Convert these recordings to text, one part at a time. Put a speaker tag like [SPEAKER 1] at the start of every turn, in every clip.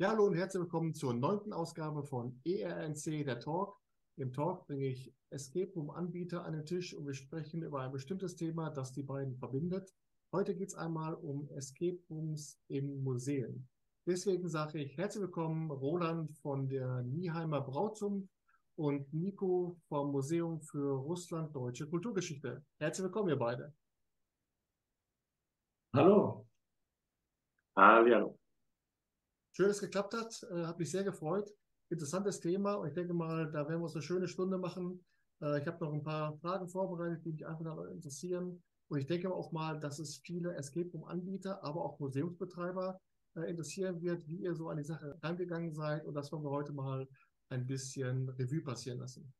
[SPEAKER 1] Ja, hallo und herzlich willkommen zur neunten Ausgabe von ERNC, der Talk. Im Talk bringe ich Escape Room Anbieter an den Tisch und wir sprechen über ein bestimmtes Thema, das die beiden verbindet. Heute geht es einmal um Escape Rooms in Museen. Deswegen sage ich herzlich willkommen Roland von der Nieheimer Brauzunft und Nico vom Museum für Russland Deutsche Kulturgeschichte. Herzlich willkommen, ihr beide.
[SPEAKER 2] Hallo.
[SPEAKER 1] Hallo. Schön, dass es geklappt hat. Äh, hat mich sehr gefreut. Interessantes Thema und ich denke mal, da werden wir uns eine schöne Stunde machen. Äh, ich habe noch ein paar Fragen vorbereitet, die mich einfach interessieren. Und ich denke auch mal, dass es viele Escape Room-Anbieter, aber auch Museumsbetreiber äh, interessieren wird, wie ihr so an die Sache rangegangen seid. Und das wollen wir heute mal ein bisschen Revue passieren lassen.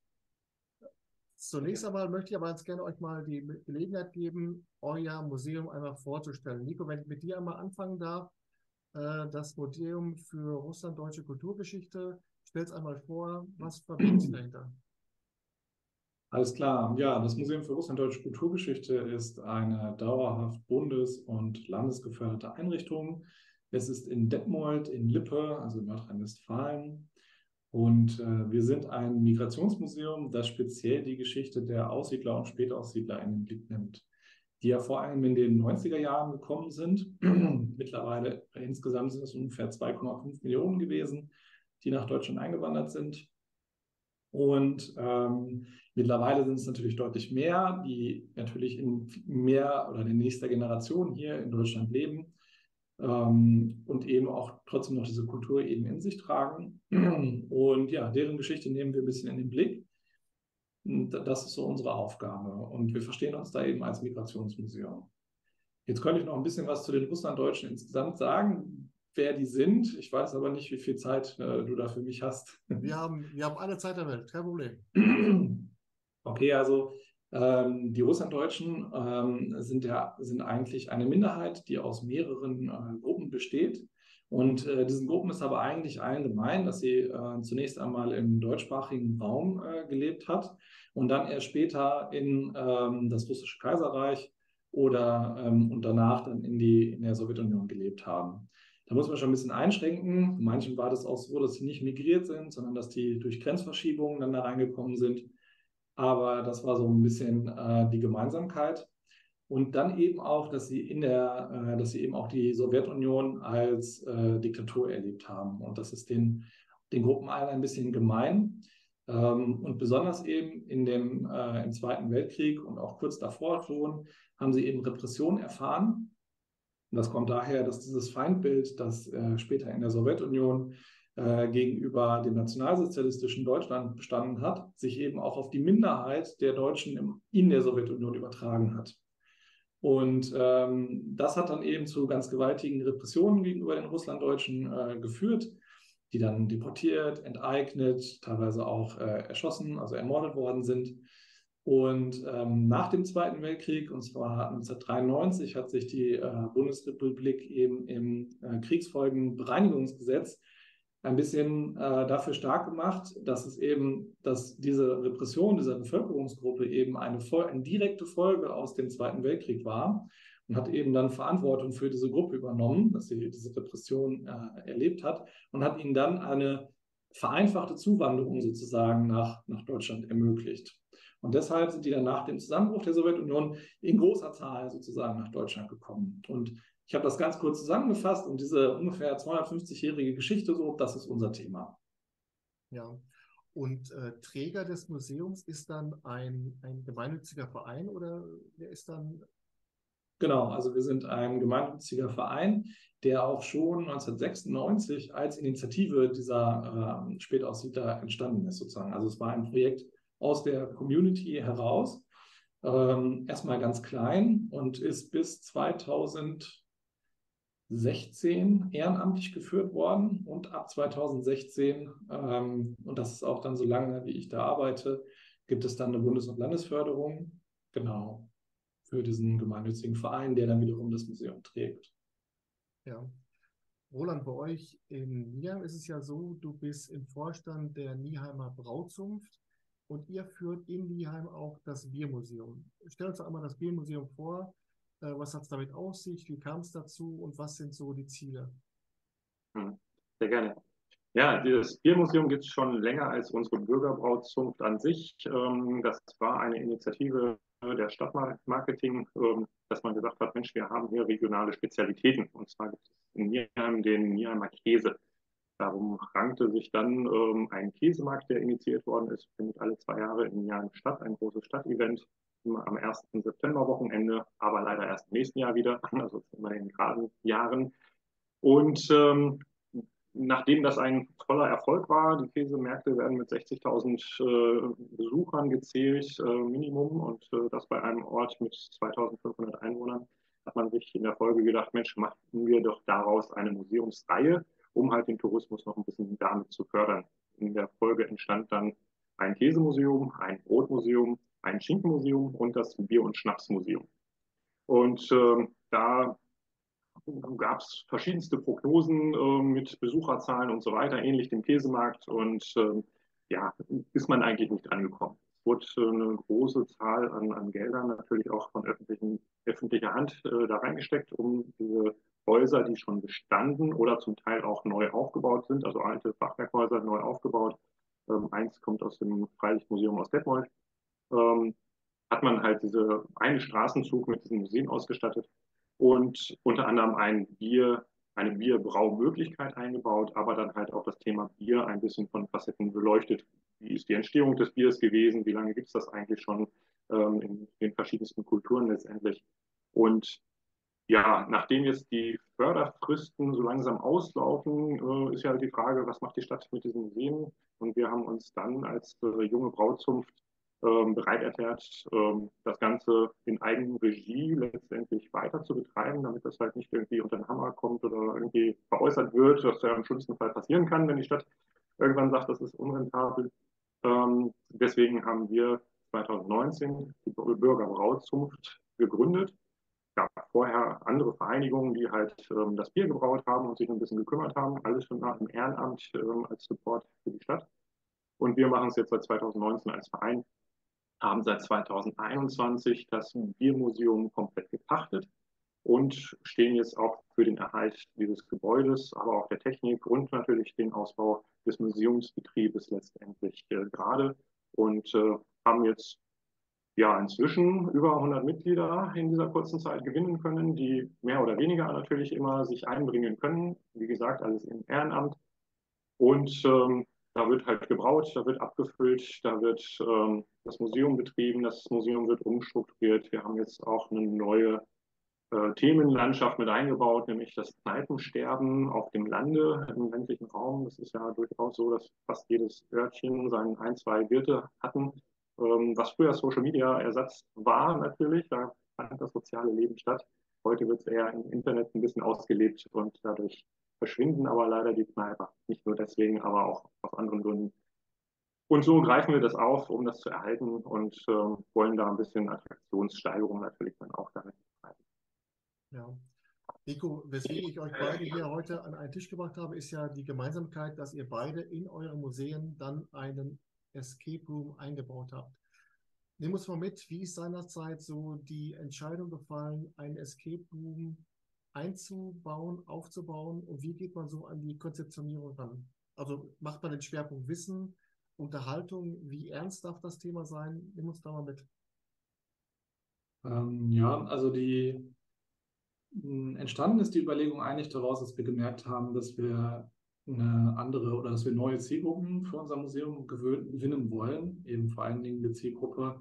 [SPEAKER 1] Zunächst einmal möchte ich aber ganz gerne euch mal die Gelegenheit geben, euer Museum einmal vorzustellen. Nico, wenn ich mit dir einmal anfangen darf, äh, das Museum für Russland-Deutsche Kulturgeschichte. Stell es einmal vor, was verbirgt sich dahinter?
[SPEAKER 2] Alles klar. Ja, das Museum für Russland-Deutsche Kulturgeschichte ist eine dauerhaft bundes- und landesgeförderte Einrichtung. Es ist in Detmold, in Lippe, also in Nordrhein-Westfalen. Und äh, wir sind ein Migrationsmuseum, das speziell die Geschichte der Aussiedler und Spätaussiedler in den Blick nimmt die ja vor allem in den 90er Jahren gekommen sind. Mittlerweile insgesamt sind es ungefähr 2,5 Millionen gewesen, die nach Deutschland eingewandert sind. Und ähm, mittlerweile sind es natürlich deutlich mehr, die natürlich in mehr oder in nächster Generation hier in Deutschland leben ähm, und eben auch trotzdem noch diese Kultur eben in sich tragen. Und ja, deren Geschichte nehmen wir ein bisschen in den Blick das ist so unsere Aufgabe. Und wir verstehen uns da eben als Migrationsmuseum. Jetzt könnte ich noch ein bisschen was zu den Russlanddeutschen insgesamt sagen, wer die sind. Ich weiß aber nicht, wie viel Zeit äh, du da für mich hast.
[SPEAKER 1] Wir haben, wir haben alle Zeit der Welt, kein Problem.
[SPEAKER 2] Okay, also ähm, die Russlanddeutschen ähm, sind, ja, sind eigentlich eine Minderheit, die aus mehreren äh, Gruppen besteht. Und äh, diesen Gruppen ist aber eigentlich allen gemein, dass sie äh, zunächst einmal im deutschsprachigen Raum äh, gelebt hat und dann erst später in ähm, das russische Kaiserreich oder ähm, und danach dann in, die, in der Sowjetunion gelebt haben. Da muss man schon ein bisschen einschränken. Manchen war das auch so, dass sie nicht migriert sind, sondern dass die durch Grenzverschiebungen dann da reingekommen sind. Aber das war so ein bisschen äh, die Gemeinsamkeit. Und dann eben auch, dass sie in der, äh, dass sie eben auch die Sowjetunion als äh, Diktatur erlebt haben. Und das ist den, den Gruppen allen ein bisschen gemein. Ähm, und besonders eben in dem, äh, im Zweiten Weltkrieg und auch kurz davor schon haben sie eben Repression erfahren. Und das kommt daher, dass dieses Feindbild, das äh, später in der Sowjetunion äh, gegenüber dem nationalsozialistischen Deutschland bestanden hat, sich eben auch auf die Minderheit der Deutschen im, in der Sowjetunion übertragen hat. Und ähm, das hat dann eben zu ganz gewaltigen Repressionen gegenüber den Russlanddeutschen äh, geführt, die dann deportiert, enteignet, teilweise auch äh, erschossen, also ermordet worden sind. Und ähm, nach dem Zweiten Weltkrieg, und zwar 1993, hat sich die äh, Bundesrepublik eben im äh, Kriegsfolgenbereinigungsgesetz ein bisschen äh, dafür stark gemacht, dass es eben, dass diese Repression dieser Bevölkerungsgruppe eben eine, eine direkte Folge aus dem Zweiten Weltkrieg war und hat eben dann Verantwortung für diese Gruppe übernommen, dass sie diese Repression äh, erlebt hat und hat ihnen dann eine vereinfachte Zuwanderung sozusagen nach, nach Deutschland ermöglicht. Und deshalb sind die dann nach dem Zusammenbruch der Sowjetunion in großer Zahl sozusagen nach Deutschland gekommen. Und ich habe das ganz kurz zusammengefasst und diese ungefähr 250-jährige Geschichte, so, das ist unser Thema.
[SPEAKER 1] Ja, und äh, Träger des Museums ist dann ein, ein gemeinnütziger Verein oder wer ist dann?
[SPEAKER 2] Genau, also wir sind ein gemeinnütziger Verein, der auch schon 1996 als Initiative dieser äh, Spätaussiedler entstanden ist, sozusagen. Also es war ein Projekt aus der Community heraus, ähm, erstmal ganz klein und ist bis 2000 16 ehrenamtlich geführt worden und ab 2016, ähm, und das ist auch dann so lange, wie ich da arbeite, gibt es dann eine Bundes- und Landesförderung, genau, für diesen gemeinnützigen Verein, der dann wiederum das Museum trägt.
[SPEAKER 1] Ja. Roland, bei euch in Nieheim ist es ja so, du bist im Vorstand der Nieheimer Brauzunft und ihr führt in Nieheim auch das Biermuseum. Stell uns doch einmal das Biermuseum vor was hat es damit auf sich? Wie kam es dazu und was sind so die Ziele?
[SPEAKER 3] Hm. Sehr gerne. Ja, das Biermuseum gibt es schon länger als unsere Bürgerbrautzunft an sich. Ähm, das war eine Initiative der Stadtmarketing, ähm, dass man gesagt hat, Mensch, wir haben hier regionale Spezialitäten. Und zwar gibt es in Nierheim den Nierheimer Käse. Darum rankte sich dann ähm, ein Käsemarkt, der initiiert worden ist, findet alle zwei Jahre in Jahren statt, ein großes Stadtevent am 1. September-Wochenende, aber leider erst im nächsten Jahr wieder, also in geraden Jahren. Und ähm, nachdem das ein toller Erfolg war, die Käsemärkte werden mit 60.000 äh, Besuchern gezählt, äh, Minimum, und äh, das bei einem Ort mit 2.500 Einwohnern, hat man sich in der Folge gedacht, Mensch, machen wir doch daraus eine Museumsreihe, um halt den Tourismus noch ein bisschen damit zu fördern. In der Folge entstand dann ein Käsemuseum, ein Brotmuseum, ein Schinkenmuseum und das Bier- und Schnapsmuseum. Und äh, da gab es verschiedenste Prognosen äh, mit Besucherzahlen und so weiter, ähnlich dem Käsemarkt. Und äh, ja, ist man eigentlich nicht angekommen. Es wurde äh, eine große Zahl an, an, Geldern natürlich auch von öffentlicher Hand äh, da reingesteckt, um diese Häuser, die schon bestanden oder zum Teil auch neu aufgebaut sind, also alte Fachwerkhäuser neu aufgebaut. Ähm, eins kommt aus dem Freilichtmuseum aus Detmold. Ähm, hat man halt diese einen Straßenzug mit diesen Museen ausgestattet und unter anderem ein Bier, eine Bierbraumöglichkeit eingebaut, aber dann halt auch das Thema Bier ein bisschen von Facetten beleuchtet. Wie ist die Entstehung des Biers gewesen? Wie lange gibt es das eigentlich schon ähm, in den verschiedensten Kulturen letztendlich? Und ja, nachdem jetzt die Förderfristen so langsam auslaufen, äh, ist ja die Frage, was macht die Stadt mit diesen Museen? Und wir haben uns dann als äh, junge Brauzunft ähm, bereit erklärt, ähm, das Ganze in Eigenregie letztendlich weiter zu betreiben, damit das halt nicht irgendwie unter den Hammer kommt oder irgendwie veräußert wird, was ja im schlimmsten Fall passieren kann, wenn die Stadt irgendwann sagt, das ist unrentabel. Ähm, deswegen haben wir 2019 die Bürgerbrauzunft gegründet. Es gab vorher andere Vereinigungen, die halt ähm, das Bier gebraut haben und sich ein bisschen gekümmert haben, alles schon im Ehrenamt ähm, als Support für die Stadt. Und wir machen es jetzt seit 2019 als Verein haben seit 2021 das Biermuseum komplett gepachtet und stehen jetzt auch für den Erhalt dieses Gebäudes, aber auch der Technik und natürlich den Ausbau des Museumsbetriebes letztendlich äh, gerade und äh, haben jetzt ja inzwischen über 100 Mitglieder in dieser kurzen Zeit gewinnen können, die mehr oder weniger natürlich immer sich einbringen können. Wie gesagt, alles im Ehrenamt. Und ähm, da wird halt gebraut, da wird abgefüllt, da wird ähm, das Museum betrieben, das Museum wird umstrukturiert. Wir haben jetzt auch eine neue äh, Themenlandschaft mit eingebaut, nämlich das Kneipensterben auf dem Lande im ländlichen Raum. Das ist ja durchaus so, dass fast jedes Örtchen seinen ein, zwei Wirte hatten, ähm, was früher Social Media Ersatz war natürlich. Da fand das soziale Leben statt. Heute wird es eher im Internet ein bisschen ausgelebt und dadurch verschwinden aber leider die Kneiper. Nicht nur deswegen, aber auch aus anderen Gründen. Und so greifen wir das auf, um das zu erhalten und äh, wollen da ein bisschen Attraktionssteigerung natürlich dann auch damit betreiben.
[SPEAKER 1] Ja. Nico, weswegen ich euch beide hier heute an einen Tisch gebracht habe, ist ja die Gemeinsamkeit, dass ihr beide in euren Museen dann einen Escape Room eingebaut habt. Nehmen uns mal mit, wie ist seinerzeit so die Entscheidung gefallen, einen Escape Room einzubauen, aufzubauen und wie geht man so an die Konzeptionierung ran? Also macht man den Schwerpunkt Wissen, Unterhaltung, wie ernst darf das Thema sein? Nimm uns da mal mit.
[SPEAKER 2] Ähm, ja, also die hm, entstanden ist die Überlegung eigentlich daraus, dass wir gemerkt haben, dass wir eine andere oder dass wir neue Zielgruppen für unser Museum gewinnen wollen, eben vor allen Dingen eine Zielgruppe,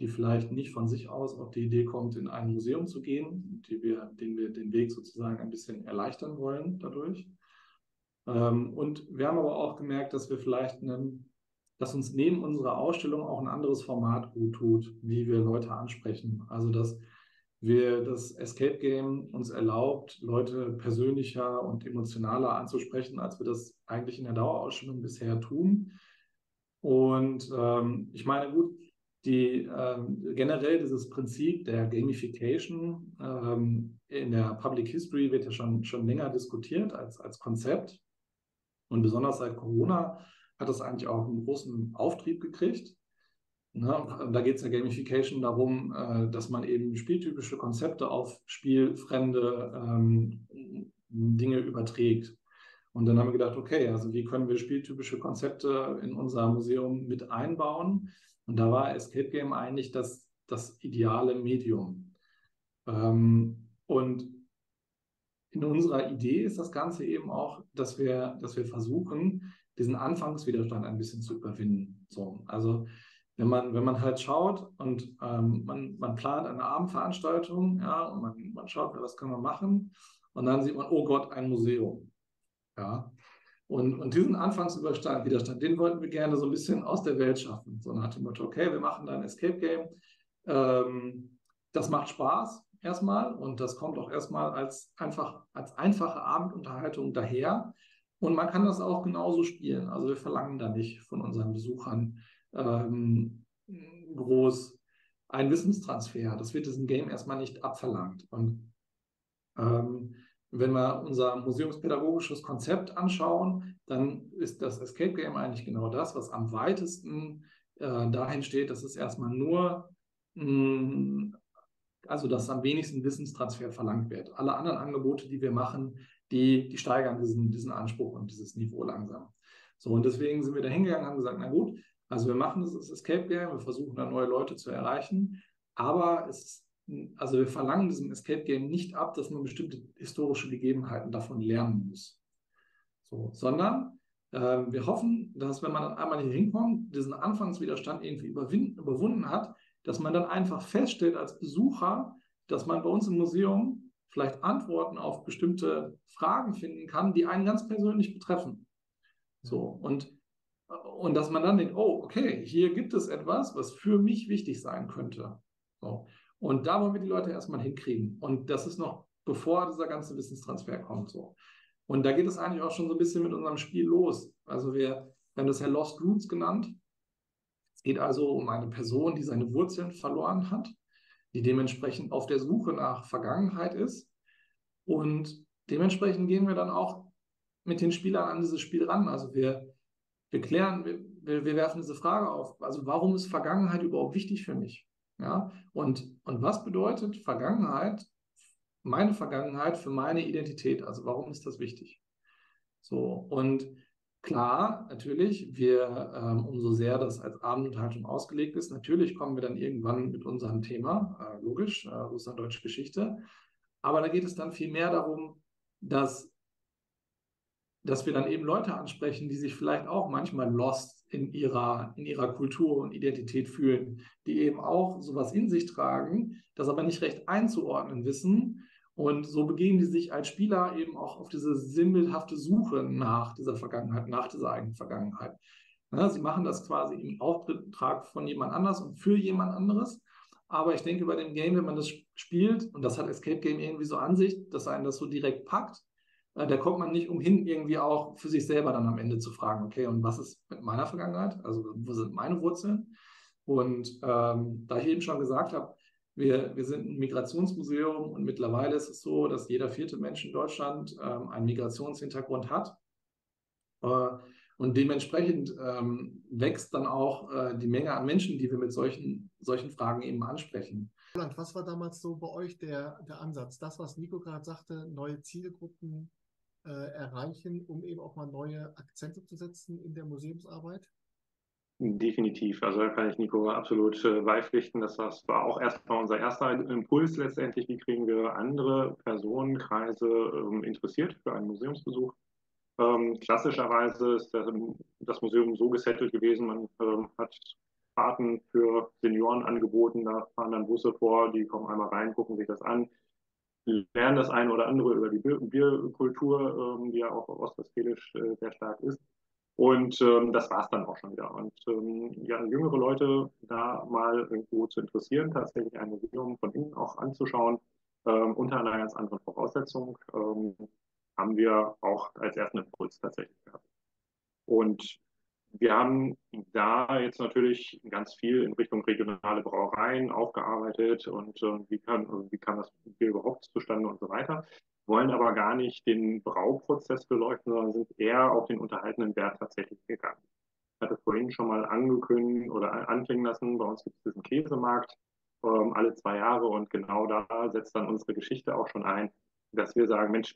[SPEAKER 2] die vielleicht nicht von sich aus auf die Idee kommt, in ein Museum zu gehen, die wir, den wir den Weg sozusagen ein bisschen erleichtern wollen dadurch. Ähm, und wir haben aber auch gemerkt, dass wir vielleicht einen, dass uns neben unserer Ausstellung auch ein anderes Format gut tut, wie wir Leute ansprechen. Also dass wir das Escape Game uns erlaubt, Leute persönlicher und emotionaler anzusprechen, als wir das eigentlich in der Dauerausstellung bisher tun. Und ähm, ich meine, gut, die äh, generell dieses Prinzip der Gamification ähm, in der Public History wird ja schon, schon länger diskutiert als, als Konzept. Und besonders seit Corona hat das eigentlich auch einen großen Auftrieb gekriegt. Ne? Da geht es ja Gamification darum, äh, dass man eben spieltypische Konzepte auf spielfremde ähm, Dinge überträgt. Und dann haben wir gedacht, okay, also wie können wir spieltypische Konzepte in unser Museum mit einbauen? Und da war Escape Game eigentlich das, das ideale Medium. Ähm, und in unserer Idee ist das Ganze eben auch, dass wir, dass wir versuchen, diesen Anfangswiderstand ein bisschen zu überwinden. So, also wenn man, wenn man halt schaut und ähm, man, man plant eine Abendveranstaltung, ja, und man, man schaut, was können wir machen, und dann sieht man, oh Gott, ein Museum. Ja. Und, und diesen Anfangsüberstand, Widerstand, den wollten wir gerne so ein bisschen aus der Welt schaffen. So nach dem Motto, okay, wir machen da ein Escape Game. Ähm, das macht Spaß erstmal und das kommt auch erstmal als, einfach, als einfache Abendunterhaltung daher. Und man kann das auch genauso spielen. Also wir verlangen da nicht von unseren Besuchern ähm, groß einen Wissenstransfer. Das wird diesem Game erstmal nicht abverlangt. Und ähm, wenn wir unser museumspädagogisches Konzept anschauen, dann ist das Escape Game eigentlich genau das, was am weitesten äh, dahin steht, dass es erstmal nur, mh, mm, also dass am wenigsten Wissenstransfer verlangt wird. Alle anderen Angebote, die wir machen, die, die steigern diesen, diesen Anspruch und dieses Niveau langsam. So, und deswegen sind wir da hingegangen und haben gesagt, na gut, also wir machen das Escape Game, wir versuchen da neue Leute zu erreichen, aber es ist also wir verlangen diesem Escape Game nicht ab, dass man bestimmte historische Gegebenheiten davon lernen muss. So, sondern äh, wir hoffen, dass wenn man dann einmal hier hinkommt, diesen Anfangswiderstand irgendwie überwunden hat, dass man dann einfach feststellt als Besucher, dass man bei uns im Museum vielleicht Antworten auf bestimmte Fragen finden kann, die einen ganz persönlich betreffen. So, und, und dass man dann denkt, oh, okay, hier gibt es etwas, was für mich wichtig sein könnte. So. Und da wollen wir die Leute erstmal hinkriegen. Und das ist noch bevor dieser ganze Wissenstransfer kommt. So. Und da geht es eigentlich auch schon so ein bisschen mit unserem Spiel los. Also wir, wir haben das ja Lost Roots genannt. Es geht also um eine Person, die seine Wurzeln verloren hat, die dementsprechend auf der Suche nach Vergangenheit ist. Und dementsprechend gehen wir dann auch mit den Spielern an dieses Spiel ran. Also wir, wir klären, wir, wir werfen diese Frage auf. Also warum ist Vergangenheit überhaupt wichtig für mich? Ja? Und, und was bedeutet Vergangenheit, meine Vergangenheit für meine Identität? Also warum ist das wichtig? So, und klar, natürlich, wir, ähm, umso sehr das als Abendunterhaltung ausgelegt ist, natürlich kommen wir dann irgendwann mit unserem Thema, äh, logisch, äh, Russland-Deutsche Geschichte. Aber da geht es dann viel mehr darum, dass dass wir dann eben Leute ansprechen, die sich vielleicht auch manchmal lost in ihrer, in ihrer Kultur und Identität fühlen, die eben auch sowas in sich tragen, das aber nicht recht einzuordnen wissen. Und so begeben die sich als Spieler eben auch auf diese sinnbildhafte Suche nach dieser Vergangenheit, nach dieser eigenen Vergangenheit. Ja, sie machen das quasi im Auftrag von jemand anders und für jemand anderes. Aber ich denke, bei dem Game, wenn man das spielt, und das hat Escape Game irgendwie so an sich, dass einen das so direkt packt, da kommt man nicht umhin, irgendwie auch für sich selber dann am Ende zu fragen, okay, und was ist mit meiner Vergangenheit? Also wo sind meine Wurzeln? Und ähm, da ich eben schon gesagt habe, wir, wir sind ein Migrationsmuseum und mittlerweile ist es so, dass jeder vierte Mensch in Deutschland ähm, einen Migrationshintergrund hat. Äh, und dementsprechend ähm, wächst dann auch äh, die Menge an Menschen, die wir mit solchen, solchen Fragen eben ansprechen.
[SPEAKER 1] Was war damals so bei euch der, der Ansatz? Das, was Nico gerade sagte, neue Zielgruppen äh, erreichen, um eben auch mal neue Akzente zu setzen in der Museumsarbeit?
[SPEAKER 3] Definitiv. Also da kann ich Nico absolut äh, beipflichten. Das war auch erstmal unser erster Impuls letztendlich. Wie kriegen wir andere Personenkreise ähm, interessiert für einen Museumsbesuch? Ähm, klassischerweise ist das, das, Museum so gesettelt gewesen, man ähm, hat Fahrten für Senioren angeboten, da fahren dann Busse vor, die kommen einmal rein, gucken sich das an, lernen das eine oder andere über die Bierkultur, ähm, die ja auch ostwestfälisch äh, sehr stark ist. Und ähm, das war es dann auch schon wieder. Und ähm, ja, jüngere Leute da mal irgendwo zu interessieren, tatsächlich ein Museum von innen auch anzuschauen, ähm, unter einer ganz anderen Voraussetzung, ähm, haben wir auch als ersten Impuls tatsächlich gehabt. Und wir haben da jetzt natürlich ganz viel in Richtung regionale Brauereien aufgearbeitet und äh, wie, kann, wie kam das Bier überhaupt zustande und so weiter. Wollen aber gar nicht den Brauprozess beleuchten, sondern sind eher auf den unterhaltenen Wert tatsächlich gegangen. Ich hatte vorhin schon mal angekündigt oder anklingen lassen, bei uns gibt es diesen Käsemarkt ähm, alle zwei Jahre und genau da setzt dann unsere Geschichte auch schon ein, dass wir sagen, Mensch,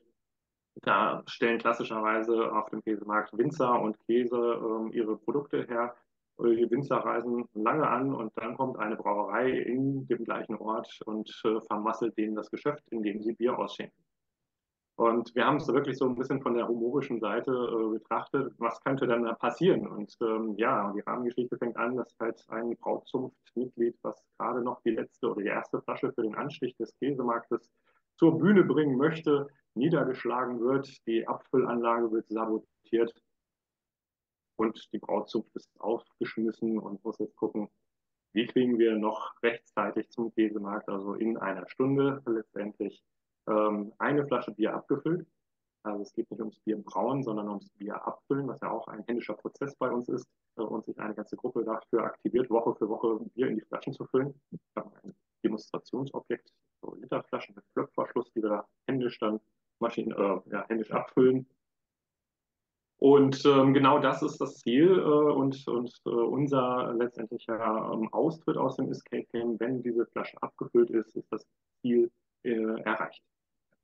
[SPEAKER 3] Da stellen klassischerweise auf dem Käsemarkt Winzer und Käse ähm, ihre Produkte her. Die Winzer reisen lange an und dann kommt eine Brauerei in dem gleichen Ort und äh, vermasselt denen das Geschäft, indem sie Bier ausschenken. Und wir haben es wirklich so ein bisschen von der humorischen Seite äh, betrachtet, was könnte denn da passieren? Und ähm, ja, die Rahmengeschichte fängt an, dass halt ein Brautzunftmitglied, was gerade noch die letzte oder die erste Flasche für den Anstich des Käsemarktes zur Bühne bringen möchte, niedergeschlagen wird, die Abfüllanlage wird sabotiert und die Brautzunft ist aufgeschmissen und muss jetzt gucken, wie kriegen wir noch rechtzeitig zum Käsemarkt, also in einer Stunde letztendlich ähm, eine Flasche Bier abgefüllt. Also es geht nicht ums Bier brauen, sondern ums Bier abfüllen, was ja auch ein händischer Prozess bei uns ist äh, und sich eine ganze Gruppe dafür aktiviert, Woche für Woche Bier in die Flaschen zu füllen. Wir haben ein Demonstrationsobjekt, so Literflaschen mit Flöckverschluss, die wir da händisch dann Maschinen, äh, ja, händisch abfüllen. Und ähm, genau das ist das Ziel äh, und, und äh, unser letztendlicher ähm, Austritt aus dem Escape Game, wenn diese Flasche abgefüllt ist, ist das Ziel äh, erreicht.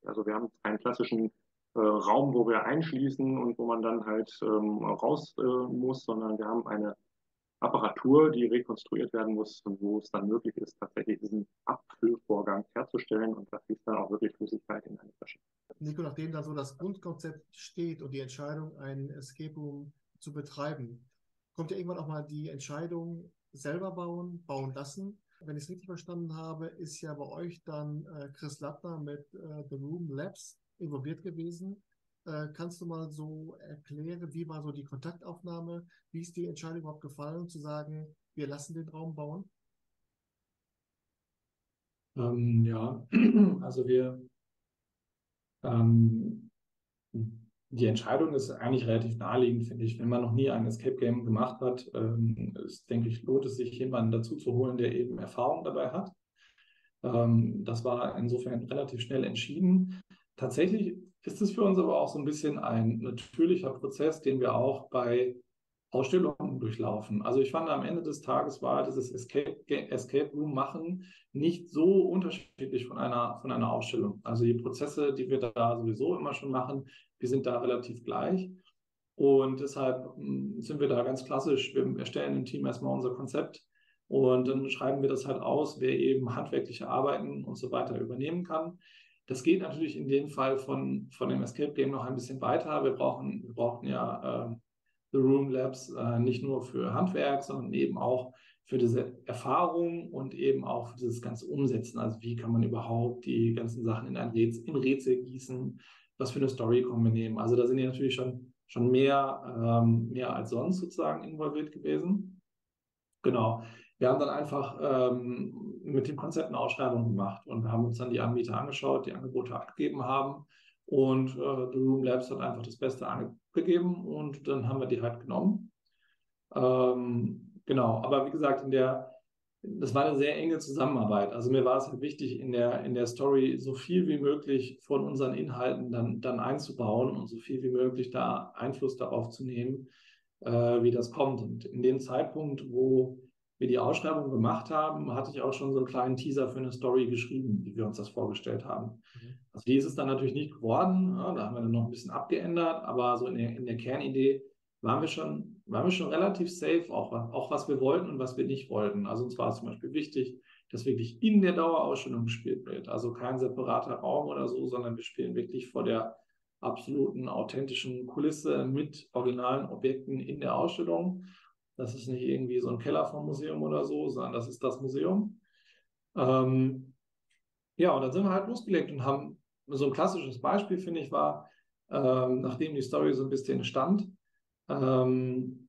[SPEAKER 3] Also wir haben keinen klassischen äh, Raum, wo wir einschließen und wo man dann halt ähm, raus äh, muss, sondern wir haben eine Apparatur, die rekonstruiert werden muss, wo es dann möglich ist, tatsächlich diesen Abfüllvorgang herzustellen und da fließt dann auch wirklich Flüssigkeit in eine Flasche.
[SPEAKER 1] Nico, nachdem da so das Grundkonzept steht und die Entscheidung, ein Escape Room zu betreiben, kommt ja irgendwann auch mal die Entscheidung, selber bauen, bauen lassen. Wenn ich es richtig verstanden habe, ist ja bei euch dann äh, Chris Lattner mit äh, The Room Labs involviert gewesen. Äh, kannst du mal so erklären, wie war so die Kontaktaufnahme? Wie ist die Entscheidung überhaupt gefallen, zu sagen, wir lassen den Raum bauen?
[SPEAKER 2] Ähm, ja, also wir ähm, die Entscheidung ist eigentlich relativ naheliegend, finde ich. Wenn man noch nie ein Escape Game gemacht hat, ähm, ist, denke ich, lohnt es sich, jemanden dazu zu holen, der eben Erfahrung dabei hat. Ähm, das war insofern relativ schnell entschieden. Tatsächlich ist es für uns aber auch so ein bisschen ein natürlicher Prozess, den wir auch bei Ausstellungen durchlaufen. Also ich fand am Ende des Tages war dieses Escape, Escape Room machen nicht so unterschiedlich von einer, von einer Ausstellung. Also die Prozesse, die wir da sowieso immer schon machen, die sind da relativ gleich. Und deshalb hm, sind wir da ganz klassisch. Wir erstellen im Team erstmal unser Konzept und dann schreiben wir das halt aus, wer eben handwerkliche Arbeiten und so weiter übernehmen kann. Das geht natürlich in dem Fall von, von dem Escape Game noch ein bisschen weiter. Wir brauchen, wir brauchen ja äh, The Room Labs äh, nicht nur für Handwerk, sondern eben auch für diese Erfahrung und eben auch für dieses ganze Umsetzen. Also wie kann man überhaupt die ganzen Sachen in ein Rätsel, in Rätsel gießen? Was für eine Story kommen wir nehmen? Also da sind die natürlich schon, schon mehr, ähm, mehr als sonst sozusagen involviert gewesen. Genau wir haben dann einfach ähm, mit dem Konzept eine Ausschreibung gemacht und haben uns dann die Anbieter angeschaut, die Angebote abgegeben haben. Und äh, The Room Labs hat einfach das Beste angegeben und dann haben wir die halt genommen. Ähm, genau, aber wie gesagt, in der, das war eine sehr enge Zusammenarbeit. Also mir war es halt wichtig, in der, in der Story so viel wie möglich von unseren Inhalten dann, dann einzubauen und so viel wie möglich da Einfluss darauf zu nehmen, äh, wie das kommt. Und in dem Zeitpunkt, wo wir die Ausschreibung gemacht haben, hatte ich auch schon so einen kleinen Teaser für eine Story geschrieben, wie wir uns das vorgestellt haben. Mhm. Also die ist es dann natürlich nicht geworden. Ja, da haben wir dann noch ein bisschen abgeändert, aber so in der, in der Kernidee waren wir schon, waren wir schon relativ safe, auch, auch was wir wollten und was wir nicht wollten. Also uns war es zum Beispiel wichtig, dass wirklich in der Dauerausstellung gespielt wird. Also kein separater Raum oder so, sondern wir spielen wirklich vor der absoluten authentischen Kulisse mit originalen Objekten in der Ausstellung. Das ist nicht irgendwie so ein Keller vom Museum oder so, sondern das ist das Museum. Ähm, ja, und dann sind wir halt losgelegt und haben so ein klassisches Beispiel, finde ich, war, ähm, nachdem die Story so ein bisschen stand, ähm,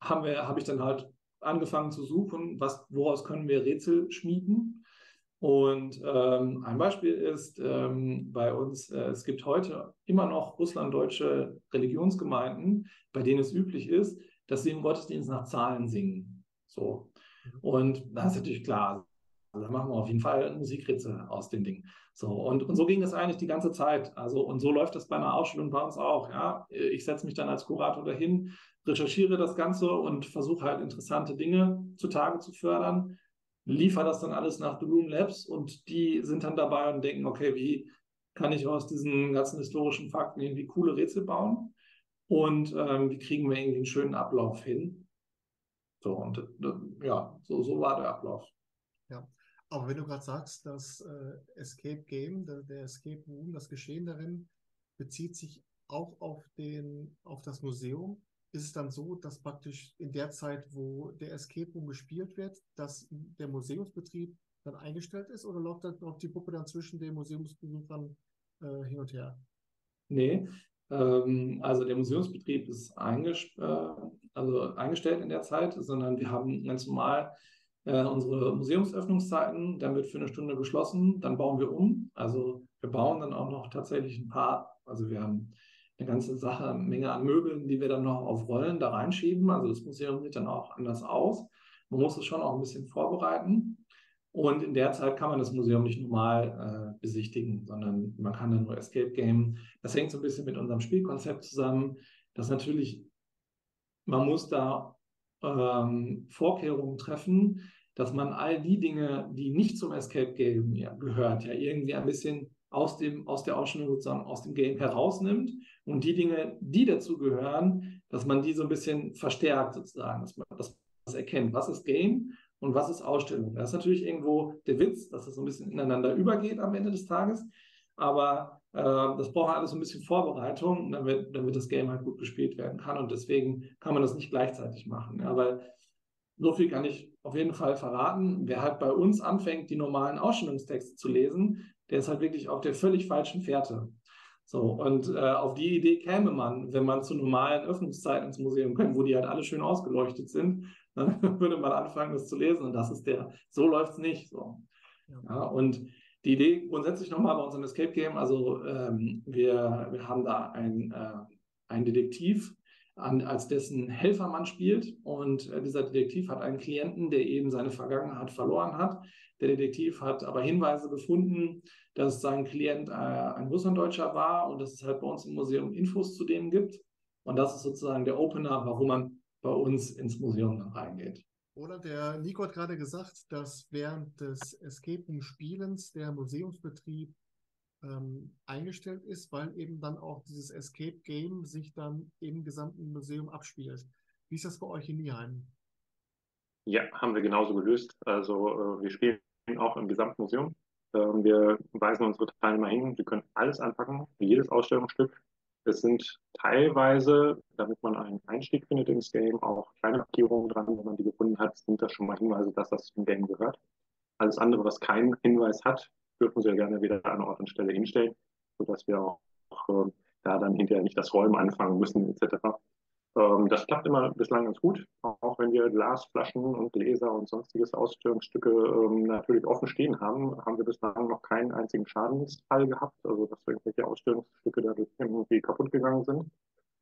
[SPEAKER 2] habe ich dann halt angefangen zu suchen, was, woraus können wir Rätsel schmieden. Und ähm, ein Beispiel ist ähm, bei uns, äh, es gibt heute immer noch russlanddeutsche Religionsgemeinden, bei denen es üblich ist, dass sie im Gottesdienst nach Zahlen singen. So. Mhm. Und das ist natürlich klar. Also da machen wir auf jeden Fall ein Musikrätsel aus dem Ding. So, und, und so ging das eigentlich die ganze Zeit. Also, und so läuft das bei einer Ausstellung bei uns auch. Ja? Ich setze mich dann als Kurator dahin, recherchiere das Ganze und versuche halt interessante Dinge zutage zu fördern, liefere das dann alles nach The Room Labs und die sind dann dabei und denken, okay, wie, kann ich aus diesen ganzen historischen Fakten irgendwie coole Rätsel bauen und ähm, wie kriegen wir irgendwie einen schönen Ablauf hin. So, und äh, ja, so, so war der Ablauf.
[SPEAKER 1] Ja, aber wenn du gerade sagst, das äh, Escape Game, der, der Escape Room, das Geschehen darin bezieht sich auch auf, den, auf das Museum, ist es dann so, dass praktisch in der Zeit, wo der Escape Room gespielt wird, dass der Museumsbetrieb dann eingestellt ist oder läuft dann auch die Puppe dann zwischen den Museumsbesuchern äh, hin und her?
[SPEAKER 2] Nee, also der Museumsbetrieb ist äh, also eingestellt in der Zeit, sondern wir haben ganz normal äh, unsere Museumsöffnungszeiten, dann wird für eine Stunde geschlossen, dann bauen wir um. Also wir bauen dann auch noch tatsächlich ein paar, also wir haben eine ganze Sache, eine Menge an Möbeln, die wir dann noch auf Rollen da reinschieben. Also das Museum sieht dann auch anders aus. Man muss es schon auch ein bisschen vorbereiten. Und in der Zeit kann man das Museum nicht normal äh, besichtigen, sondern man kann dann nur Escape Game. Das hängt so ein bisschen mit unserem Spielkonzept zusammen, dass natürlich, man muss da ähm, Vorkehrungen treffen, dass man all die Dinge, die nicht zum Escape Game ja, gehört, ja irgendwie ein bisschen aus, dem, aus der Ausstellung sozusagen aus dem Game herausnimmt und die Dinge, die dazu gehören, dass man die so ein bisschen verstärkt sozusagen, dass man das erkennt, was ist Game und was ist Ausstellung. Das ist natürlich irgendwo der Witz, dass es so ein bisschen ineinander übergeht am Ende des Tages, aber äh, das braucht alles so ein bisschen Vorbereitung, damit, damit das Game halt gut gespielt werden kann und deswegen kann man das nicht gleichzeitig machen. Weil so viel kann ich auf jeden Fall verraten. Wer halt bei uns anfängt, die normalen Ausstellungstexte zu lesen, der ist halt wirklich auf der völlig falschen Fährte. So, und äh, auf die Idee käme man, wenn man zu normalen Öffnungszeiten ins Museum kommt, wo die halt alle schön ausgeleuchtet sind, dann würde man anfangen, das zu lesen. Und das ist der, so läuft es nicht. So. Ja. und die Idee grundsätzlich nochmal bei unserem Escape Game, also ähm, wir, wir haben da ein, äh, ein Detektiv, an, als dessen Helfer man spielt. Und äh, dieser Detektiv hat einen Klienten, der eben seine Vergangenheit verloren hat. Der Detektiv hat aber Hinweise gefunden, dass sein Klient äh, ein Russlanddeutscher war und dass es halt bei uns im Museum Infos zu dem gibt. Und das ist sozusagen der Opener, warum man bei uns ins Museum dann reingeht.
[SPEAKER 1] Oder der Nico hat gerade gesagt, dass während des Escape Room Spielens der Museumsbetrieb ähm, eingestellt ist, weil eben dann auch dieses Escape Game sich dann im gesamten Museum abspielt. Wie ist das bei euch in Nieheim?
[SPEAKER 3] Ja, haben wir genauso gelöst. Also äh, wir spielen auch im gesamten Museum. Ähm, wir weisen unsere Teilnehmer hin, sie können alles anpacken, jedes Ausstellungsstück. Es sind teilweise, damit man einen Einstieg findet ins Game, auch kleine Markierungen dran. Wenn man die gefunden hat, sind das schon mal Hinweise, dass das zum Game gehört. Alles andere, was keinen Hinweis hat, dürfen Sie gerne wieder an Ort und Stelle hinstellen, sodass wir auch, auch äh, da dann hinterher nicht das Räumen anfangen müssen, etc. Ähm, das klappt immer bislang ganz gut, auch wenn wir Glasflaschen und Gläser und sonstiges Ausstellungsstücke ähm, natürlich offen stehen haben, haben wir bislang noch keinen einzigen Schadensfall gehabt, also dass irgendwelche Ausstellungsstücke dadurch irgendwie kaputt gegangen sind.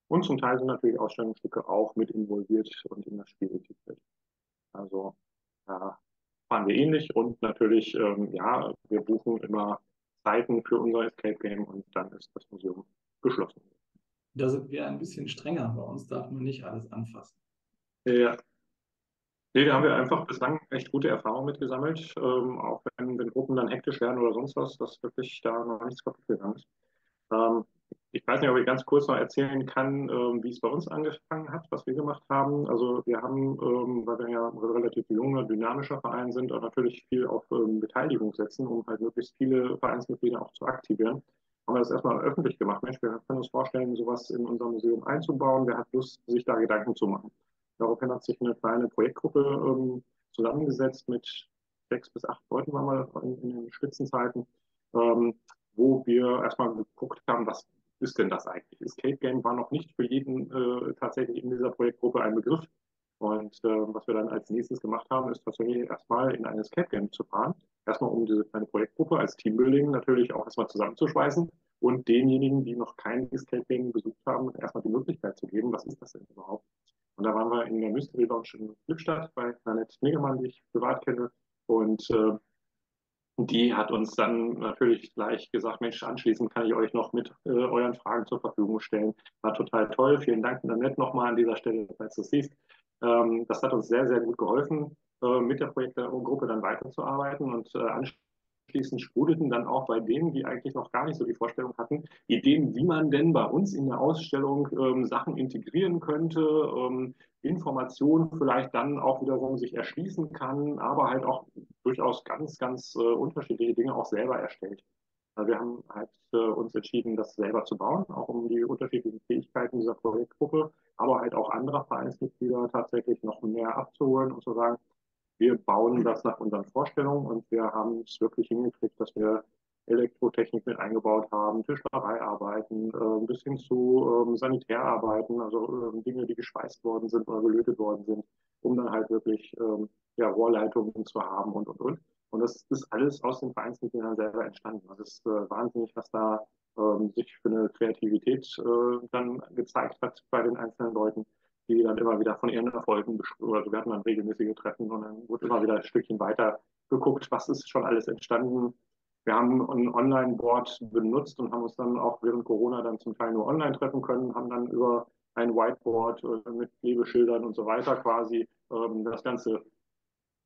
[SPEAKER 3] Und zum Teil sind natürlich Ausstellungsstücke auch mit involviert und in das Spiel integriert. Also da fahren wir ähnlich und natürlich, ähm, ja, wir buchen immer Zeiten für unser Escape Game und dann ist das Museum geschlossen.
[SPEAKER 2] Da sind wir ein bisschen strenger. Bei uns darf man nicht alles anfassen.
[SPEAKER 3] Ja. Nee, da haben wir einfach bislang echt gute Erfahrungen mitgesammelt, ähm, auch wenn, wenn Gruppen dann hektisch werden oder sonst was, dass wirklich da noch nichts kaputt gegangen ist. Ähm, ich weiß nicht, ob ich ganz kurz noch erzählen kann, ähm, wie es bei uns angefangen hat, was wir gemacht haben. Also wir haben, ähm, weil wir ja ein relativ junger, dynamischer Verein sind, auch natürlich viel auf ähm, Beteiligung setzen, um halt möglichst viele Vereinsmitglieder auch zu aktivieren haben wir das erstmal öffentlich gemacht. Mensch, wir können uns vorstellen, sowas in unser Museum einzubauen. Wer hat Lust, sich da Gedanken zu machen? Daraufhin hat sich eine kleine Projektgruppe ähm, zusammengesetzt mit sechs bis acht Leuten, waren wir in, in den Spitzenzeiten, ähm, wo wir erstmal geguckt haben, was ist denn das eigentlich? Escape Game war noch nicht für jeden äh, tatsächlich in dieser Projektgruppe ein Begriff. Und äh, was wir dann als nächstes gemacht haben, ist tatsächlich erstmal in ein Escape Game zu fahren erstmal um diese kleine Projektgruppe als Teambuilding natürlich auch erstmal zusammenzuschweißen und denjenigen, die noch kein Escaping besucht haben, erstmal die Möglichkeit zu geben, was ist das denn überhaupt? Und da waren wir in der Mystery Lounge in Glückstadt bei Nanette Negemann, die ich privat kenne. Und äh, die hat uns dann natürlich gleich gesagt, Mensch, anschließend kann ich euch noch mit äh, euren Fragen zur Verfügung stellen. War total toll. Vielen Dank, Nanette, nochmal an dieser Stelle, falls du siehst. Ähm, das hat uns sehr, sehr gut geholfen. Äh, mit der Projektgruppe dann weiterzuarbeiten. Und äh, anschließend sprudelten dann auch bei denen, die eigentlich noch gar nicht so die Vorstellung hatten, Ideen, wie man denn bei uns in der Ausstellung ähm, Sachen integrieren könnte, ähm, Informationen vielleicht dann auch wiederum sich erschließen kann, aber halt auch durchaus ganz, ganz äh, unterschiedliche Dinge auch selber erstellt. Also wir haben halt äh, uns entschieden, das selber zu bauen, auch um die unterschiedlichen Fähigkeiten dieser Projektgruppe, aber halt auch anderer Vereinsmitglieder tatsächlich noch mehr abzuholen und zu sagen, wir bauen das nach unseren Vorstellungen und wir haben es wirklich hingekriegt, dass wir Elektrotechnik mit eingebaut haben, Tischlereiarbeiten, äh, bis hin zu ähm, Sanitärarbeiten, also äh, Dinge, die geschweißt worden sind oder gelötet worden sind, um dann halt wirklich ähm, ja, Rohrleitungen zu haben und, und, und. Und das ist alles aus den Vereinsmitgliedern selber entstanden. Das ist äh, wahnsinnig, was da ähm, sich für eine Kreativität äh, dann gezeigt hat bei den einzelnen Leuten, die dann immer wieder von ihren Erfolgen, oder wir hatten dann regelmäßige Treffen und dann wurde immer wieder ein Stückchen weiter geguckt, was ist schon alles entstanden. Wir haben ein Online-Board benutzt und haben uns dann auch während Corona dann zum Teil nur online treffen können, haben dann über ein Whiteboard äh, mit Klebeschildern und so weiter quasi ähm, das Ganze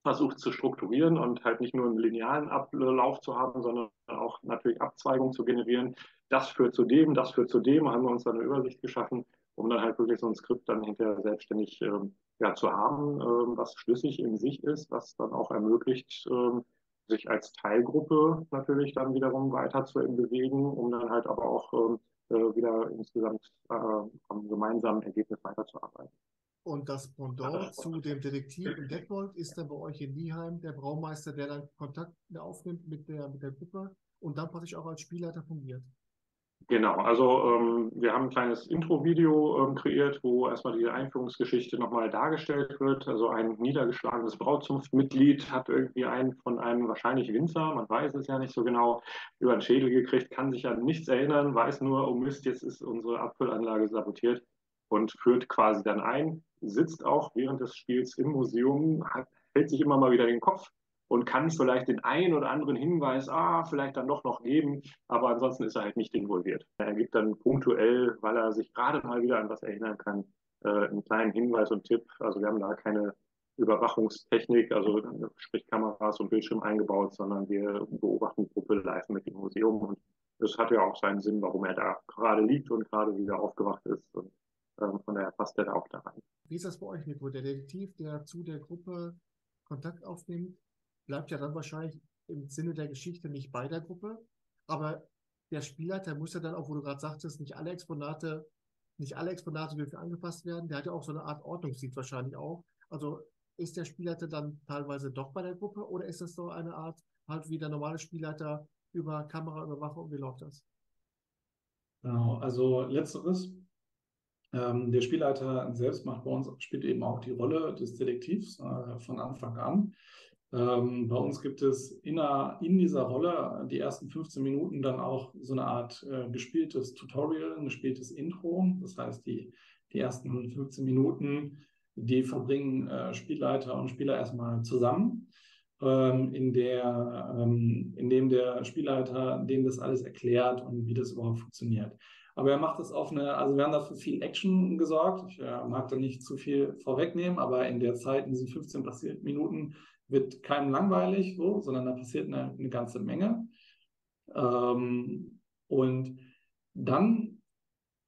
[SPEAKER 3] versucht zu strukturieren und halt nicht nur einen linearen Ablauf zu haben, sondern auch natürlich Abzweigungen zu generieren. Das führt zu dem, das führt zu dem, haben wir uns dann eine Übersicht geschaffen, um dann halt wirklich so ein Skript dann hinterher selbstständig ähm, ja, zu haben, ähm, was schlüssig in sich ist, was dann auch ermöglicht, ähm, sich als Teilgruppe natürlich dann wiederum weiter zu bewegen, um dann halt aber auch ähm, äh, wieder insgesamt äh, am gemeinsamen Ergebnis weiterzuarbeiten.
[SPEAKER 1] Und das Pendant zu dem Detektiv in Detmold ist dann bei euch in Nieheim der Braumeister, der dann Kontakt aufnimmt mit der, mit der Gruppe und dann praktisch auch als Spielleiter fungiert.
[SPEAKER 3] Genau, also ähm, wir haben ein kleines Intro-Video ähm, kreiert, wo erstmal die Einführungsgeschichte nochmal dargestellt wird. Also ein niedergeschlagenes Brautzunftmitglied hat irgendwie einen von einem wahrscheinlich Winzer, man weiß es ja nicht so genau, über den Schädel gekriegt, kann sich an nichts erinnern, weiß nur, oh Mist, jetzt ist unsere Abfüllanlage sabotiert und führt quasi dann ein, sitzt auch während des Spiels im Museum, hat, hält sich immer mal wieder den Kopf und kann vielleicht den einen oder anderen Hinweis, ah, vielleicht dann doch noch geben, aber ansonsten ist er halt nicht involviert. Er gibt dann punktuell, weil er sich gerade mal wieder an was erinnern kann, äh, einen kleinen Hinweis und Tipp. Also wir haben da keine Überwachungstechnik, also sprich Kameras und Bildschirm eingebaut, sondern wir beobachten Gruppe live mit dem Museum und das hat ja auch seinen Sinn, warum er da gerade liegt und gerade wieder aufgewacht ist. Und ähm, von daher passt er da auch da rein.
[SPEAKER 1] Wie ist das bei euch, Nico? Der Detektiv, der zu der Gruppe Kontakt aufnimmt, bleibt ja dann wahrscheinlich im Sinne der Geschichte nicht bei der Gruppe, aber der Spielleiter muss ja dann auch, wo du gerade sagtest, nicht alle Exponate, nicht alle Exponate dürfen angepasst werden. Der hat ja auch so eine Art Ordnungssieht wahrscheinlich auch. Also ist der Spielleiter dann teilweise doch bei der Gruppe oder ist das so eine Art, halt wie der normale Spielleiter über Kameraüberwachung, wie läuft das?
[SPEAKER 2] Genau, also letzteres. Ähm, der Spielleiter selbst macht bei uns, spielt eben auch die Rolle des Detektivs äh, von Anfang an. Ähm, bei uns gibt es in, einer, in, dieser Rolle die ersten 15 Minuten dann auch so eine Art äh, gespieltes Tutorial, ein gespieltes Intro. Das heißt, die, die ersten 15 Minuten, die verbringen äh, Spielleiter und Spieler erstmal zusammen, ähm, in, der, ähm, in dem der Spielleiter denen das alles erklärt und wie das überhaupt funktioniert. Aber er macht das auf eine, also wir haben dafür viel Action gesorgt. Ich äh, mag da nicht zu viel vorwegnehmen, aber in der Zeit, in diesen 15 Minuten, wird keinem langweilig, so, sondern da passiert eine, eine ganze Menge. Ähm, und dann,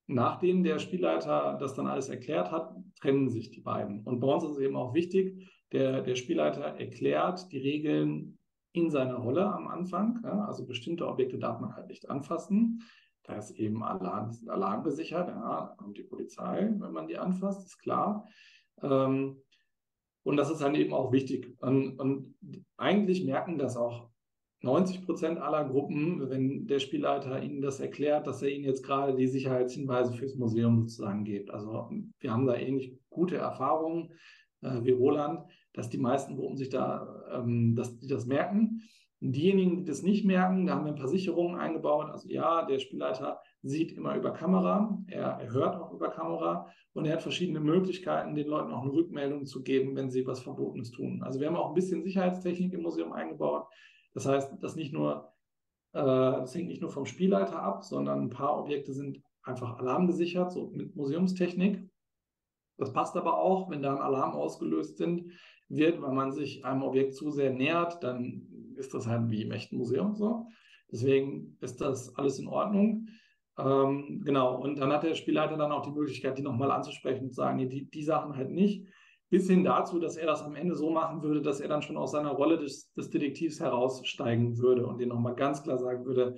[SPEAKER 2] nachdem der Spielleiter das dann alles erklärt hat, trennen sich die beiden. Und bei uns ist es eben auch wichtig, der, der Spielleiter erklärt die Regeln in seiner Rolle am Anfang. Ja, also bestimmte Objekte darf man halt nicht anfassen. Da ist eben Alarm, Alarm gesichert. Ja, kommt die Polizei, wenn man die anfasst, ist klar. Ähm, und das ist dann eben auch wichtig. Und, und eigentlich merken das auch 90 Prozent aller Gruppen, wenn der Spielleiter ihnen das erklärt, dass er ihnen jetzt gerade die Sicherheitshinweise fürs Museum sozusagen gibt. Also wir haben da ähnlich gute Erfahrungen äh, wie Roland, dass die meisten Gruppen sich da, ähm, dass die das merken. Diejenigen, die das nicht merken, da haben wir ein paar Sicherungen eingebaut. Also ja, der Spielleiter sieht immer über Kamera, er, hört auch über Kamera und er hat verschiedene Möglichkeiten, den Leuten auch eine Rückmeldung zu geben, wenn sie was Verbotenes tun. Also wir haben auch ein bisschen Sicherheitstechnik im Museum eingebaut. Das heißt, dass nicht nur, äh, das hängt nicht nur vom Spielleiter ab, sondern ein paar Objekte sind einfach alarmgesichert, so mit Museumstechnik. Das passt aber auch, wenn da ein Alarm ausgelöst sind, wird, weil man sich einem Objekt zu sehr nähert, dann ist das halt wie im echten Museum so. Deswegen ist das alles in Ordnung. Ähm, genau, und dann hat der Spielleiter dann auch die Möglichkeit, die nochmal anzusprechen und zu sagen, nee, die, die Sachen halt nicht. Bis hin dazu, dass er das am Ende so machen würde, dass er dann schon aus seiner Rolle des, des Detektivs heraussteigen würde und den nochmal ganz klar sagen würde,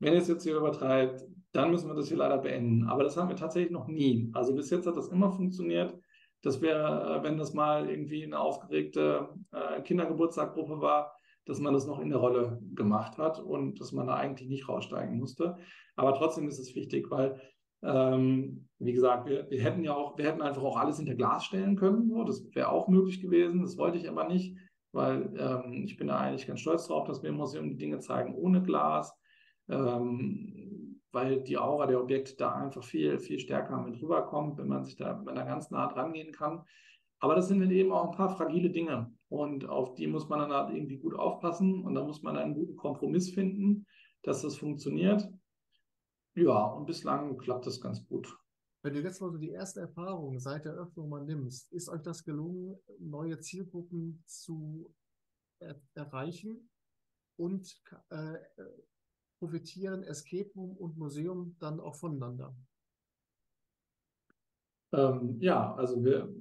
[SPEAKER 2] wenn ihr es jetzt hier übertreibt, dann müssen wir das hier leider beenden. Aber das haben wir tatsächlich noch nie. Also bis jetzt hat das immer funktioniert. Das wäre, wenn das mal irgendwie eine aufgeregte äh, Kindergeburtstaggruppe war, dass man das noch in der Rolle gemacht hat und dass man da eigentlich nicht raussteigen musste. Aber trotzdem ist es wichtig, weil, ähm, wie gesagt, wir, wir, hätten ja auch, wir hätten einfach auch alles hinter Glas stellen können. So. Das wäre auch möglich gewesen. Das wollte ich aber nicht, weil ähm, ich bin da eigentlich ganz stolz drauf, dass wir im Museum die Dinge zeigen ohne Glas. Ähm, weil die Aura der Objekte da einfach viel, viel stärker mit rüberkommt, wenn man sich da, wenn man da ganz nah dran gehen kann. Aber das sind dann eben auch ein paar fragile Dinge und auf die muss man dann halt irgendwie gut aufpassen und da muss man einen guten Kompromiss finden, dass das funktioniert. Ja, und bislang klappt das ganz gut.
[SPEAKER 1] Wenn du jetzt mal so die erste Erfahrung seit der Öffnung mal nimmst, ist euch das gelungen, neue Zielgruppen zu er erreichen und äh, profitieren Escape Room und Museum dann auch voneinander?
[SPEAKER 2] Ähm, ja, also wir,